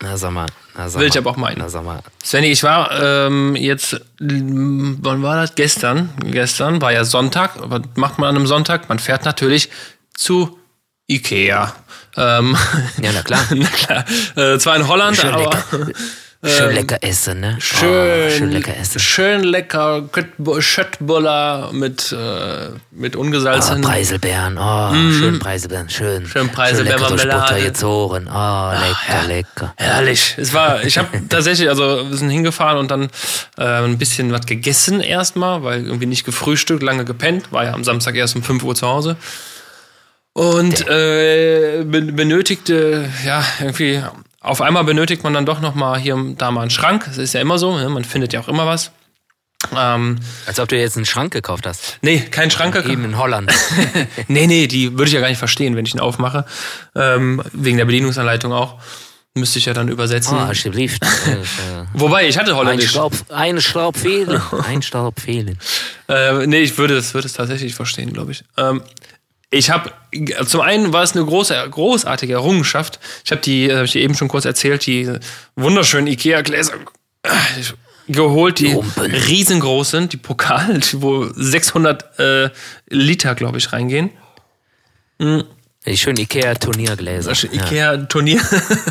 Na sag mal. Na, sag Will ich aber auch meinen. Na sag mal. Svenny, ich war ähm, jetzt, wann war das? Gestern. Gestern war ja Sonntag. Was macht man an einem Sonntag? Man fährt natürlich zu Ikea. Ähm, Ja, na klar. [laughs] na klar. Äh, zwar in Holland, Schön aber lecker. [laughs] Schön lecker essen, ne? Ähm, schön, Oh, schön lecker essen. Schön lecker Schöttbuller mit, äh, mit Oh, ungesalzenen. Preiselbeeren, oh, schön Preiselbeeren, schön. Schön Preiselbeeren, Schön lecker durch. Butter gezogen, oh, lecker, ja. lecker. Herrlich. Es war, ich habe [laughs] tatsächlich, also wir sind hingefahren und dann äh, ein bisschen was gegessen erstmal, weil irgendwie nicht gefrühstückt, lange gepennt, war ja am Samstag erst um 5 Uhr zu Hause. Und äh, ben- benötigte, ja, irgendwie, auf einmal benötigt man dann doch nochmal hier und da mal einen Schrank. Das ist ja immer so, ne? man findet ja auch immer was. Ähm, Als ob du jetzt einen Schrank gekauft hast. nee, kein Schrank. Eben in Holland. [laughs] Nee, nee, die würde ich ja gar nicht verstehen, wenn ich ihn aufmache. Ähm, wegen der Bedienungsanleitung auch. Müsste ich ja dann übersetzen. Oh, alsjeblieft. [laughs] Äh, Wobei, ich hatte Ein Holländisch. Staub, ein Staub fehlen. [laughs] Ein Staub fehlen. Äh, nee, ich würde es, würde es tatsächlich verstehen, glaube ich. Ähm, ich habe, zum einen war es eine große, großartige Errungenschaft. Ich habe die, äh, hab ich dir eben schon kurz erzählt, die wunderschönen Ikea-Gläser äh, geholt, die Lumpen. riesengroß sind, die Pokal, wo 600 äh, Liter, glaube ich, reingehen. Die schönen Ikea-Turniergläser. Das Ikea-Turnier,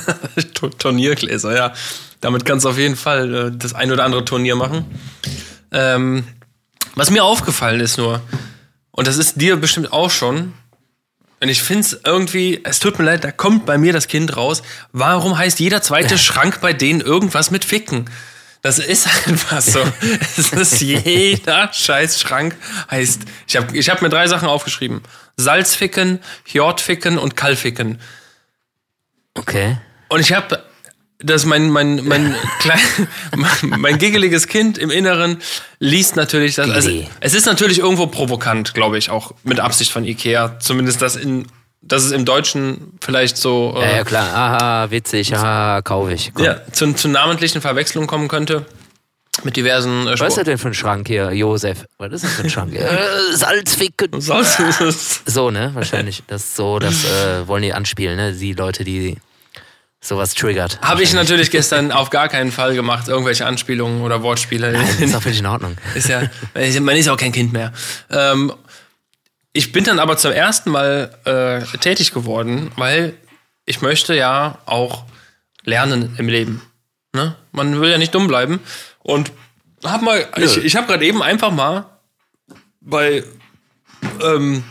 [laughs] Tu- Turniergläser, ja. Damit kannst du auf jeden Fall äh, das ein oder andere Turnier machen. Ähm, Was mir aufgefallen ist nur, und das ist dir bestimmt auch schon, und ich finde es irgendwie, es tut mir leid, da kommt bei mir das Kind raus. Warum heißt jeder zweite Schrank bei denen irgendwas mit Ficken? Das ist [laughs] einfach so. es ist jeder scheiß Schrank heißt. Ich habe ich hab mir drei Sachen aufgeschrieben: Salzficken, Hjortficken und Kallficken. Okay. Und ich habe dass mein mein mein [laughs] klein, mein, mein giggeliges Kind im Inneren liest natürlich das. Also, es ist natürlich irgendwo provokant, glaube ich, auch mit Absicht von Ikea. Zumindest das in dass es im Deutschen vielleicht so Ja, äh, ja klar. Aha, witzig, aha, kaufe ich. Komm. ja, zu, zu namentlichen Verwechslungen kommen könnte mit diversen äh, Was ist das denn für ein Schrank hier, Josef? Was ist das für ein Schrank? [laughs] äh, Salzficken. Es So, ne? Wahrscheinlich. Das so, das äh, wollen die anspielen, ne? Die Leute, die sowas triggert. Habe ich natürlich gestern auf gar keinen Fall gemacht, irgendwelche Anspielungen oder Wortspiele. Das ist auch völlig in Ordnung. [laughs] Ist ja, man ist auch kein Kind mehr. Ähm, ich bin dann aber zum ersten Mal äh, tätig geworden, weil ich möchte ja auch lernen im Leben. Ne? Man will ja nicht dumm bleiben. Und hab mal, ich, ich habe gerade eben einfach mal bei ähm,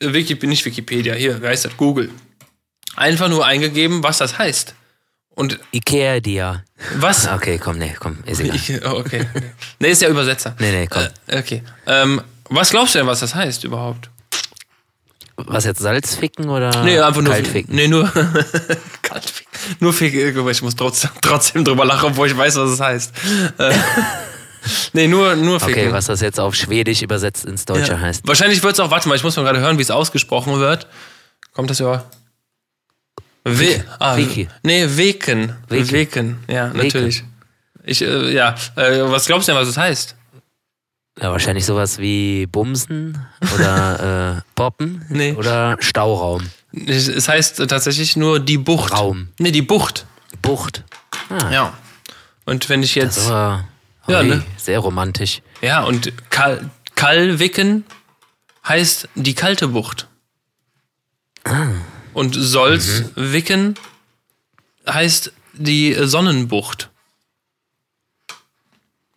Wiki, nicht Wikipedia, hier, wer heißt das? Google. Einfach nur eingegeben, was das heißt. Und Ikea dir. was [laughs] Okay, komm, nee, komm, ist egal. ich, oh, okay. nee, ist ja Übersetzer. Nee, nee, komm. Äh, okay. Ähm, was glaubst du denn, was das heißt überhaupt? Was jetzt, Salzficken oder Nee, einfach nur. Kaltficken? Nee, nur. [laughs] Kaltficken. Nur Ficken. Ich muss trotzdem, trotzdem drüber lachen, obwohl ich weiß, was es heißt. Äh, [laughs] nee, nur, nur Ficken. Okay, was das jetzt auf Schwedisch übersetzt ins Deutsche ja. heißt. Wahrscheinlich wird es auch, warte mal, ich muss mal gerade hören, wie es ausgesprochen wird. Kommt das ja. We ah, Wiki. Nee, Weken. Weken. Weken. Ja, natürlich. Ich, äh, ja. Äh, was glaubst du denn, was es heißt? Ja, wahrscheinlich sowas wie Bumsen oder äh, [laughs] Poppen Nee. oder Stauraum. Es heißt tatsächlich nur die Bucht. Raum. Nee, die Bucht. Bucht. Ah, Ja. Und wenn ich jetzt. das war Ja, ne? sehr romantisch. Ja, und Kal Kalwicken heißt die kalte Bucht. Und Solzwicken heißt die Sonnenbucht.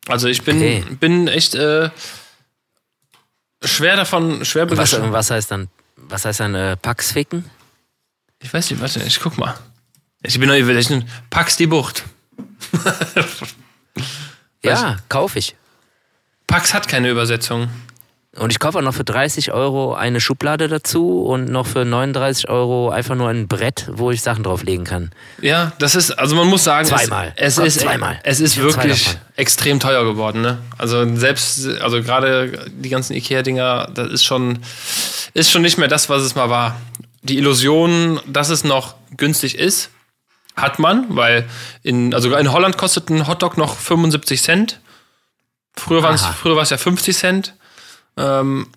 Also ich bin, Okay. bin echt äh, schwer davon, schwer Was, begeistert. was heißt dann, was heißt dann äh, Paxficken? Ich weiß nicht, warte, ich guck mal. Ich bin ich bin, Pax die Bucht. [laughs] Ja, kaufe ich. Pax hat keine Übersetzung. Und ich kaufe auch noch für 30 Euro eine Schublade dazu und noch für 39 Euro einfach nur ein Brett, wo ich Sachen drauflegen kann. Ja, das ist, also man muss sagen, Zweimal. es, es ist zweimal. Es ist wirklich extrem teuer geworden, ne? Also selbst, also gerade die ganzen Ikea-Dinger, das ist schon, ist schon nicht mehr das, was es mal war. Die Illusion, dass es noch günstig ist, hat man, weil in, also in Holland kostet ein Hotdog noch 75 Cent. Es, früher war es ja 50 Cent. Ähm,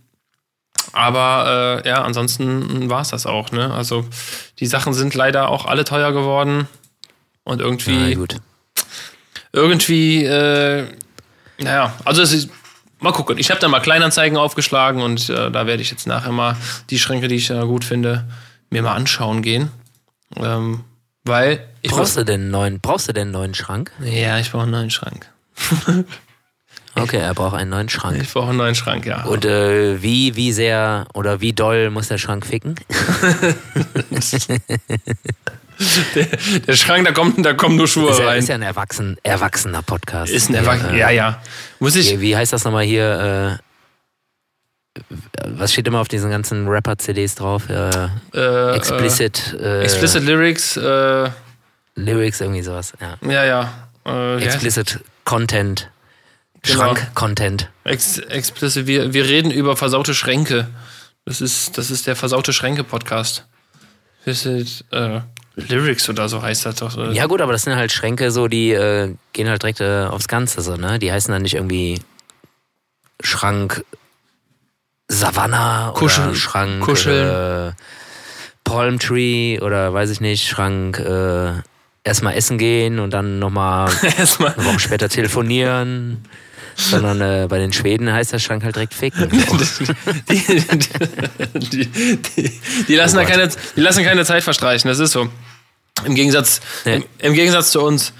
aber äh, ja, ansonsten war es das auch, ne? Also die Sachen sind leider auch alle teuer geworden. Und irgendwie, gut. irgendwie, äh, naja, also es ist, mal gucken. Ich habe da mal Kleinanzeigen aufgeschlagen und äh, da werde ich jetzt nachher mal die Schränke, die ich äh, gut finde, mir mal anschauen gehen. Ähm, weil Brauchst du denn einen neuen, brauchst du denn einen neuen Schrank? Ja, ich brauche einen neuen Schrank. [laughs] Okay, er braucht einen neuen Schrank. Ich brauche einen neuen Schrank, ja. Und äh, wie, wie sehr oder wie doll muss der Schrank ficken? [laughs] der, der Schrank, da kommen, da kommen nur Schuhe Ist ja, rein. ist ja ein erwachsen, erwachsener Podcast. Ist ein Erwachsener. Ja, ja. Muss ich. Wie, wie heißt das nochmal hier? Äh, was steht immer auf diesen ganzen Rapper-CDs drauf? Äh, Äh, explicit, Äh, äh, explicit Lyrics, äh, Lyrics, irgendwie sowas. Ja. ja, ja. Äh, Explicit Content. Genau. Schrank-Content. Ex explicit, wir, wir reden über versaute Schränke. Das ist, das ist der versaute Schränke-Podcast. Äh, Lyrics oder so heißt das doch. Ja gut, aber das sind halt Schränke so, die äh, gehen halt direkt äh, aufs Ganze so, ne? Die heißen dann nicht irgendwie Schrank Savannah Kuschel- oder Schrank Kuscheln. äh, Palm Tree oder weiß ich nicht, Schrank äh, erstmal essen gehen und dann nochmal [laughs] eine Woche später telefonieren. Sondern äh, bei den Schweden heißt der Schrank halt direkt ficken. [laughs] die, die, die, lassen Oh da keine, die lassen keine Zeit verstreichen, das ist so. Im Gegensatz, Nee. im, im Gegensatz zu uns.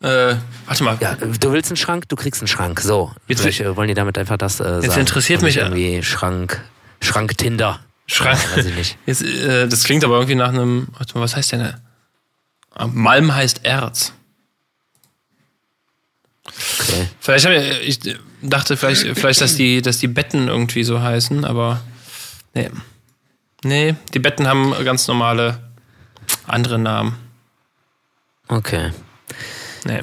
Äh, warte mal. Ja, du willst einen Schrank, du kriegst einen Schrank. So. Jetzt- Vielleicht äh, wollen die damit einfach das äh, sagen. interessiert Und nicht mich, irgendwie Schrank, Schrank Tinder. Schrank. Ja, weiß ich nicht. Jetzt, äh, das klingt aber irgendwie nach einem. Warte mal, was heißt denn? Ah, Malm heißt Erz. Okay. Vielleicht ich, ich dachte vielleicht, vielleicht, dass die, dass die Betten irgendwie so heißen, aber nee. Nee, die Betten haben ganz normale andere Namen. Okay. Nee.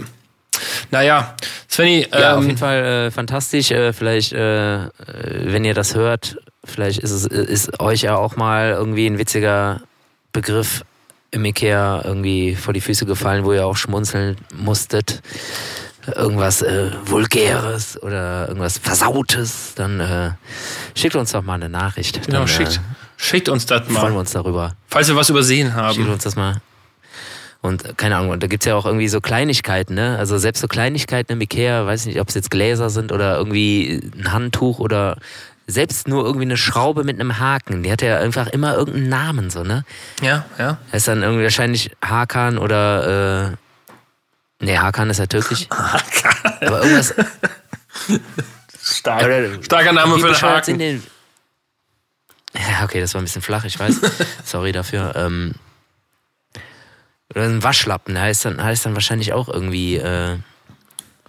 Naja, Svenny, Ja, auf ähm, jeden Fall äh, fantastisch. Äh, vielleicht, äh, wenn ihr das hört, vielleicht ist es ist euch ja auch mal irgendwie ein witziger Begriff im Ikea irgendwie vor die Füße gefallen, wo ihr auch schmunzeln musstet. Irgendwas äh, Vulgäres oder irgendwas Versautes, dann äh, schickt uns doch mal eine Nachricht. genau, dann, schickt, Äh, schickt uns das freuen mal. wir uns darüber. Falls wir was übersehen Schickt haben. uns das mal. Und äh, keine Ahnung, und da gibt's ja auch irgendwie so Kleinigkeiten, ne? Also selbst so Kleinigkeiten im Ikea, weiß nicht, ob es jetzt Gläser sind oder irgendwie ein Handtuch oder selbst nur irgendwie eine Schraube mit einem Haken. Die hat ja einfach immer irgendeinen Namen, so, ne? Ja, ja. Das ist dann irgendwie wahrscheinlich Hakan oder äh, Nee, Hakan ist ja türkisch. [laughs] Aber irgendwas. Stark. Starker Name für sind Haken. denn- Ja, okay, das war ein bisschen flach, ich weiß. [laughs] Sorry dafür. Ähm, oder ein Waschlappen, der heißt dann, heißt dann wahrscheinlich auch irgendwie äh,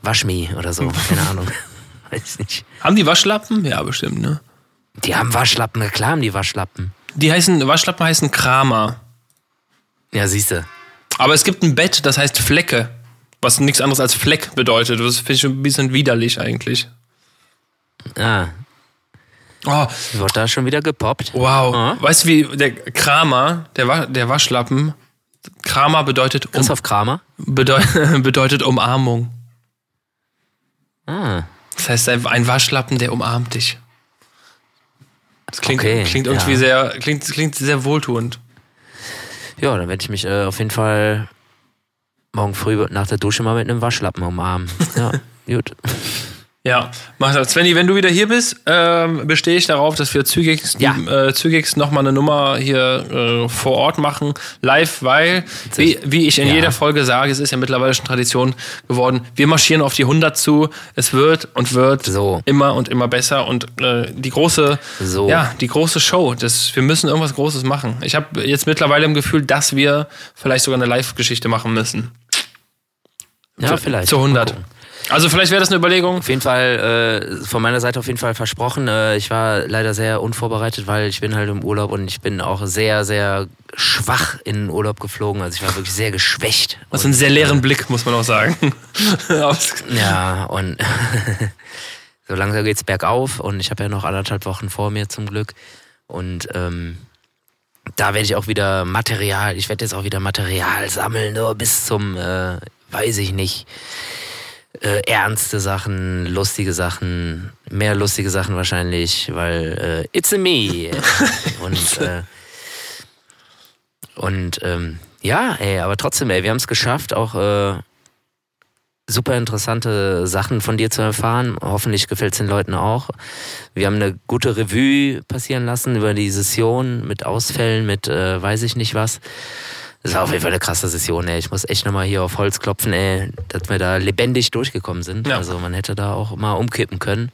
Waschmi oder so. Keine Ahnung. [laughs] weiß nicht. Haben die Waschlappen? Ja, bestimmt, ne? Die haben Waschlappen, na klar haben die Waschlappen. Die heißen, Waschlappen heißen Kramer. Ja, siehste. Aber es gibt ein Bett, das heißt Flecke. Was nichts anderes als Fleck bedeutet. Das finde ich schon ein bisschen widerlich eigentlich. Ah, Oh, wird da schon wieder gepoppt. wow. Ah. Weißt du, wie der Kramer, der, Wa der Waschlappen, Kramer bedeutet, um, Christoph Kramer. bedeu [laughs] bedeutet Umarmung. Ah, Das heißt, ein ein Waschlappen, der umarmt dich. Das klingt, Okay, klingt irgendwie ja. sehr, klingt, klingt sehr wohltuend. ja, dann werde ich mich äh, auf jeden Fall morgen früh nach der Dusche mal mit einem Waschlappen umarmen. Ja, [laughs] gut. Ja, mach das. Svenny, wenn du wieder hier bist, ähm, bestehe ich darauf, dass wir zügigst, Ja. äh, zügigst nochmal eine Nummer hier äh, vor Ort machen, live, weil, wie, wie ich in Ja. jeder Folge sage, es ist ja mittlerweile schon Tradition geworden, wir marschieren auf die 100 zu, es wird und wird So. immer und immer besser und äh, die große, So. ja, die große Show, das, wir müssen irgendwas Großes machen. Ich habe jetzt mittlerweile im Gefühl, dass wir vielleicht sogar eine Live-Geschichte machen müssen. Ja, Zu- vielleicht. Zu 100. Mal gucken. Also vielleicht wäre das eine Überlegung. Auf jeden Fall, äh, von meiner Seite auf jeden Fall versprochen. Äh, ich war leider sehr unvorbereitet, weil ich bin halt im Urlaub und ich bin auch sehr, sehr schwach in den Urlaub geflogen. Also ich war wirklich sehr geschwächt. Das ist Und, ein sehr leeren Blick, muss man auch sagen. [laughs] Ja, und [laughs] so langsam geht's bergauf und ich habe ja noch anderthalb Wochen vor mir zum Glück. Und ähm, da werde ich auch wieder Material, ich werde jetzt auch wieder Material sammeln, nur bis zum, äh, weiß ich nicht, äh, ernste Sachen, lustige Sachen, mehr lustige Sachen wahrscheinlich, weil äh, it's a me. [laughs] und äh, und ähm, ja, ey, aber trotzdem, ey, wir haben es geschafft, auch äh, super interessante Sachen von dir zu erfahren. Hoffentlich gefällt es den Leuten auch. Wir haben eine gute Revue passieren lassen über die Session mit Ausfällen, mit äh, weiß ich nicht was. Das war auf jeden Fall eine krasse Session, ey. Ich muss echt nochmal hier auf Holz klopfen, ey, dass wir da lebendig durchgekommen sind. Ja. Also man hätte da auch mal umkippen können.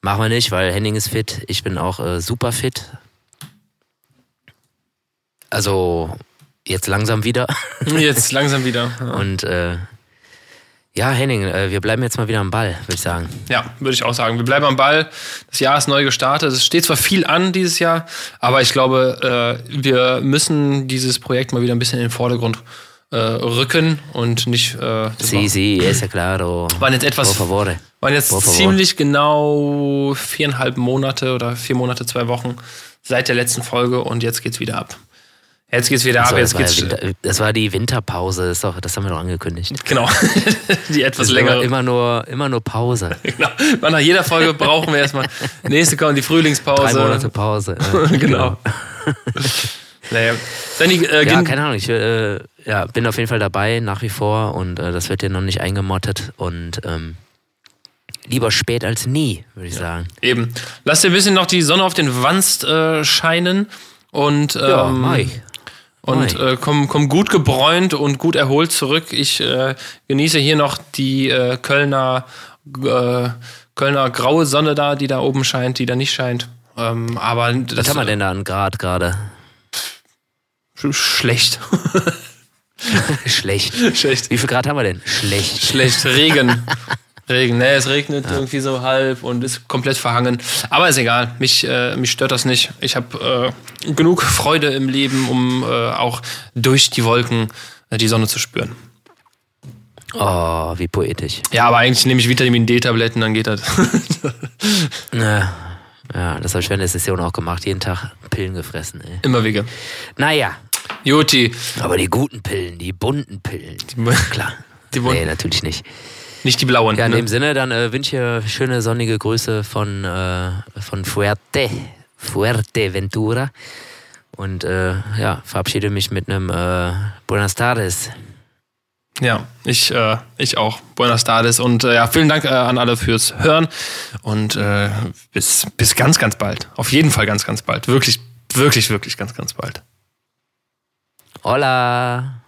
Machen wir nicht, weil Henning ist fit. Ich bin auch äh, super fit. Also jetzt langsam wieder. Jetzt langsam wieder. [laughs] Und äh, ja, Henning, äh, wir bleiben jetzt mal wieder am Ball, würde ich sagen. Ja, würde ich auch sagen. Wir bleiben am Ball. Das Jahr ist neu gestartet. Es steht zwar viel an dieses Jahr, aber ich glaube, äh, wir müssen dieses Projekt mal wieder ein bisschen in den Vordergrund äh, rücken und nicht. Äh, Sí, sí, es claro. waren jetzt etwas. Por. Waren jetzt Por ziemlich genau viereinhalb Monate oder vier Monate, zwei Wochen seit der letzten Folge und jetzt geht's wieder ab. Jetzt geht's wieder ab. So, Jetzt das, war geht's. ja Winter, das war die Winterpause, das, doch, das haben wir doch angekündigt. Genau. [laughs] Die etwas längere. immer, nur, immer nur Pause. [laughs] Genau. Nach jeder Folge brauchen wir erstmal. Nächste kommt die Frühlingspause. Drei Monate Pause. [laughs] äh, genau. naja. Sandy, äh, Ja, keine Ahnung, ich äh, ja, bin auf jeden Fall dabei, nach wie vor und äh, das wird dir noch nicht eingemottet und ähm, lieber spät als nie, würde ich sagen. eben. Lass dir ein bisschen noch die Sonne auf den Wanst äh, scheinen und Ja, ähm, mach ich. Und äh, komm, komm gut gebräunt und gut erholt zurück. Ich äh, genieße hier noch die äh, Kölner, äh, Kölner graue Sonne da, die da oben scheint, die da nicht scheint. Ähm, aber das, Was haben wir denn da an Grad gerade? Sch schlecht. [laughs] Schlecht. [laughs] schlecht. Wie viel Grad haben wir denn? Schlecht. Schlecht. Regen. [laughs] Regen. Nee, es regnet irgendwie so halb und ist komplett verhangen. Aber ist egal. Mich, äh, mich stört das nicht. Ich habe äh, genug [laughs] Freude im Leben, um äh, auch durch die Wolken äh, die Sonne zu spüren. Oh, wie poetisch. Ja, aber eigentlich nehme ich Vitamin D-Tabletten, dann geht das. [laughs] Ja, ja das habe ich während der Session auch gemacht. Jeden Tag Pillen gefressen. Ey. Immer Wege. Naja, Juti. aber die guten Pillen, die bunten Pillen. Klar. [laughs] Die bunten. Nee, natürlich nicht. Nicht die blauen. Ja, in ne? dem Sinne, dann äh, wünsche ich schöne sonnige Grüße von, äh, von Fuerte, Fuerteventura. Und äh, ja, verabschiede mich mit einem äh, Buenas tardes. Ja, ich, äh, ich auch. Buenas tardes und äh, ja, vielen Dank an alle fürs Hören und bis, bis ganz, ganz bald. Auf jeden Fall ganz, ganz bald. Wirklich, wirklich, wirklich ganz, ganz bald. Hola.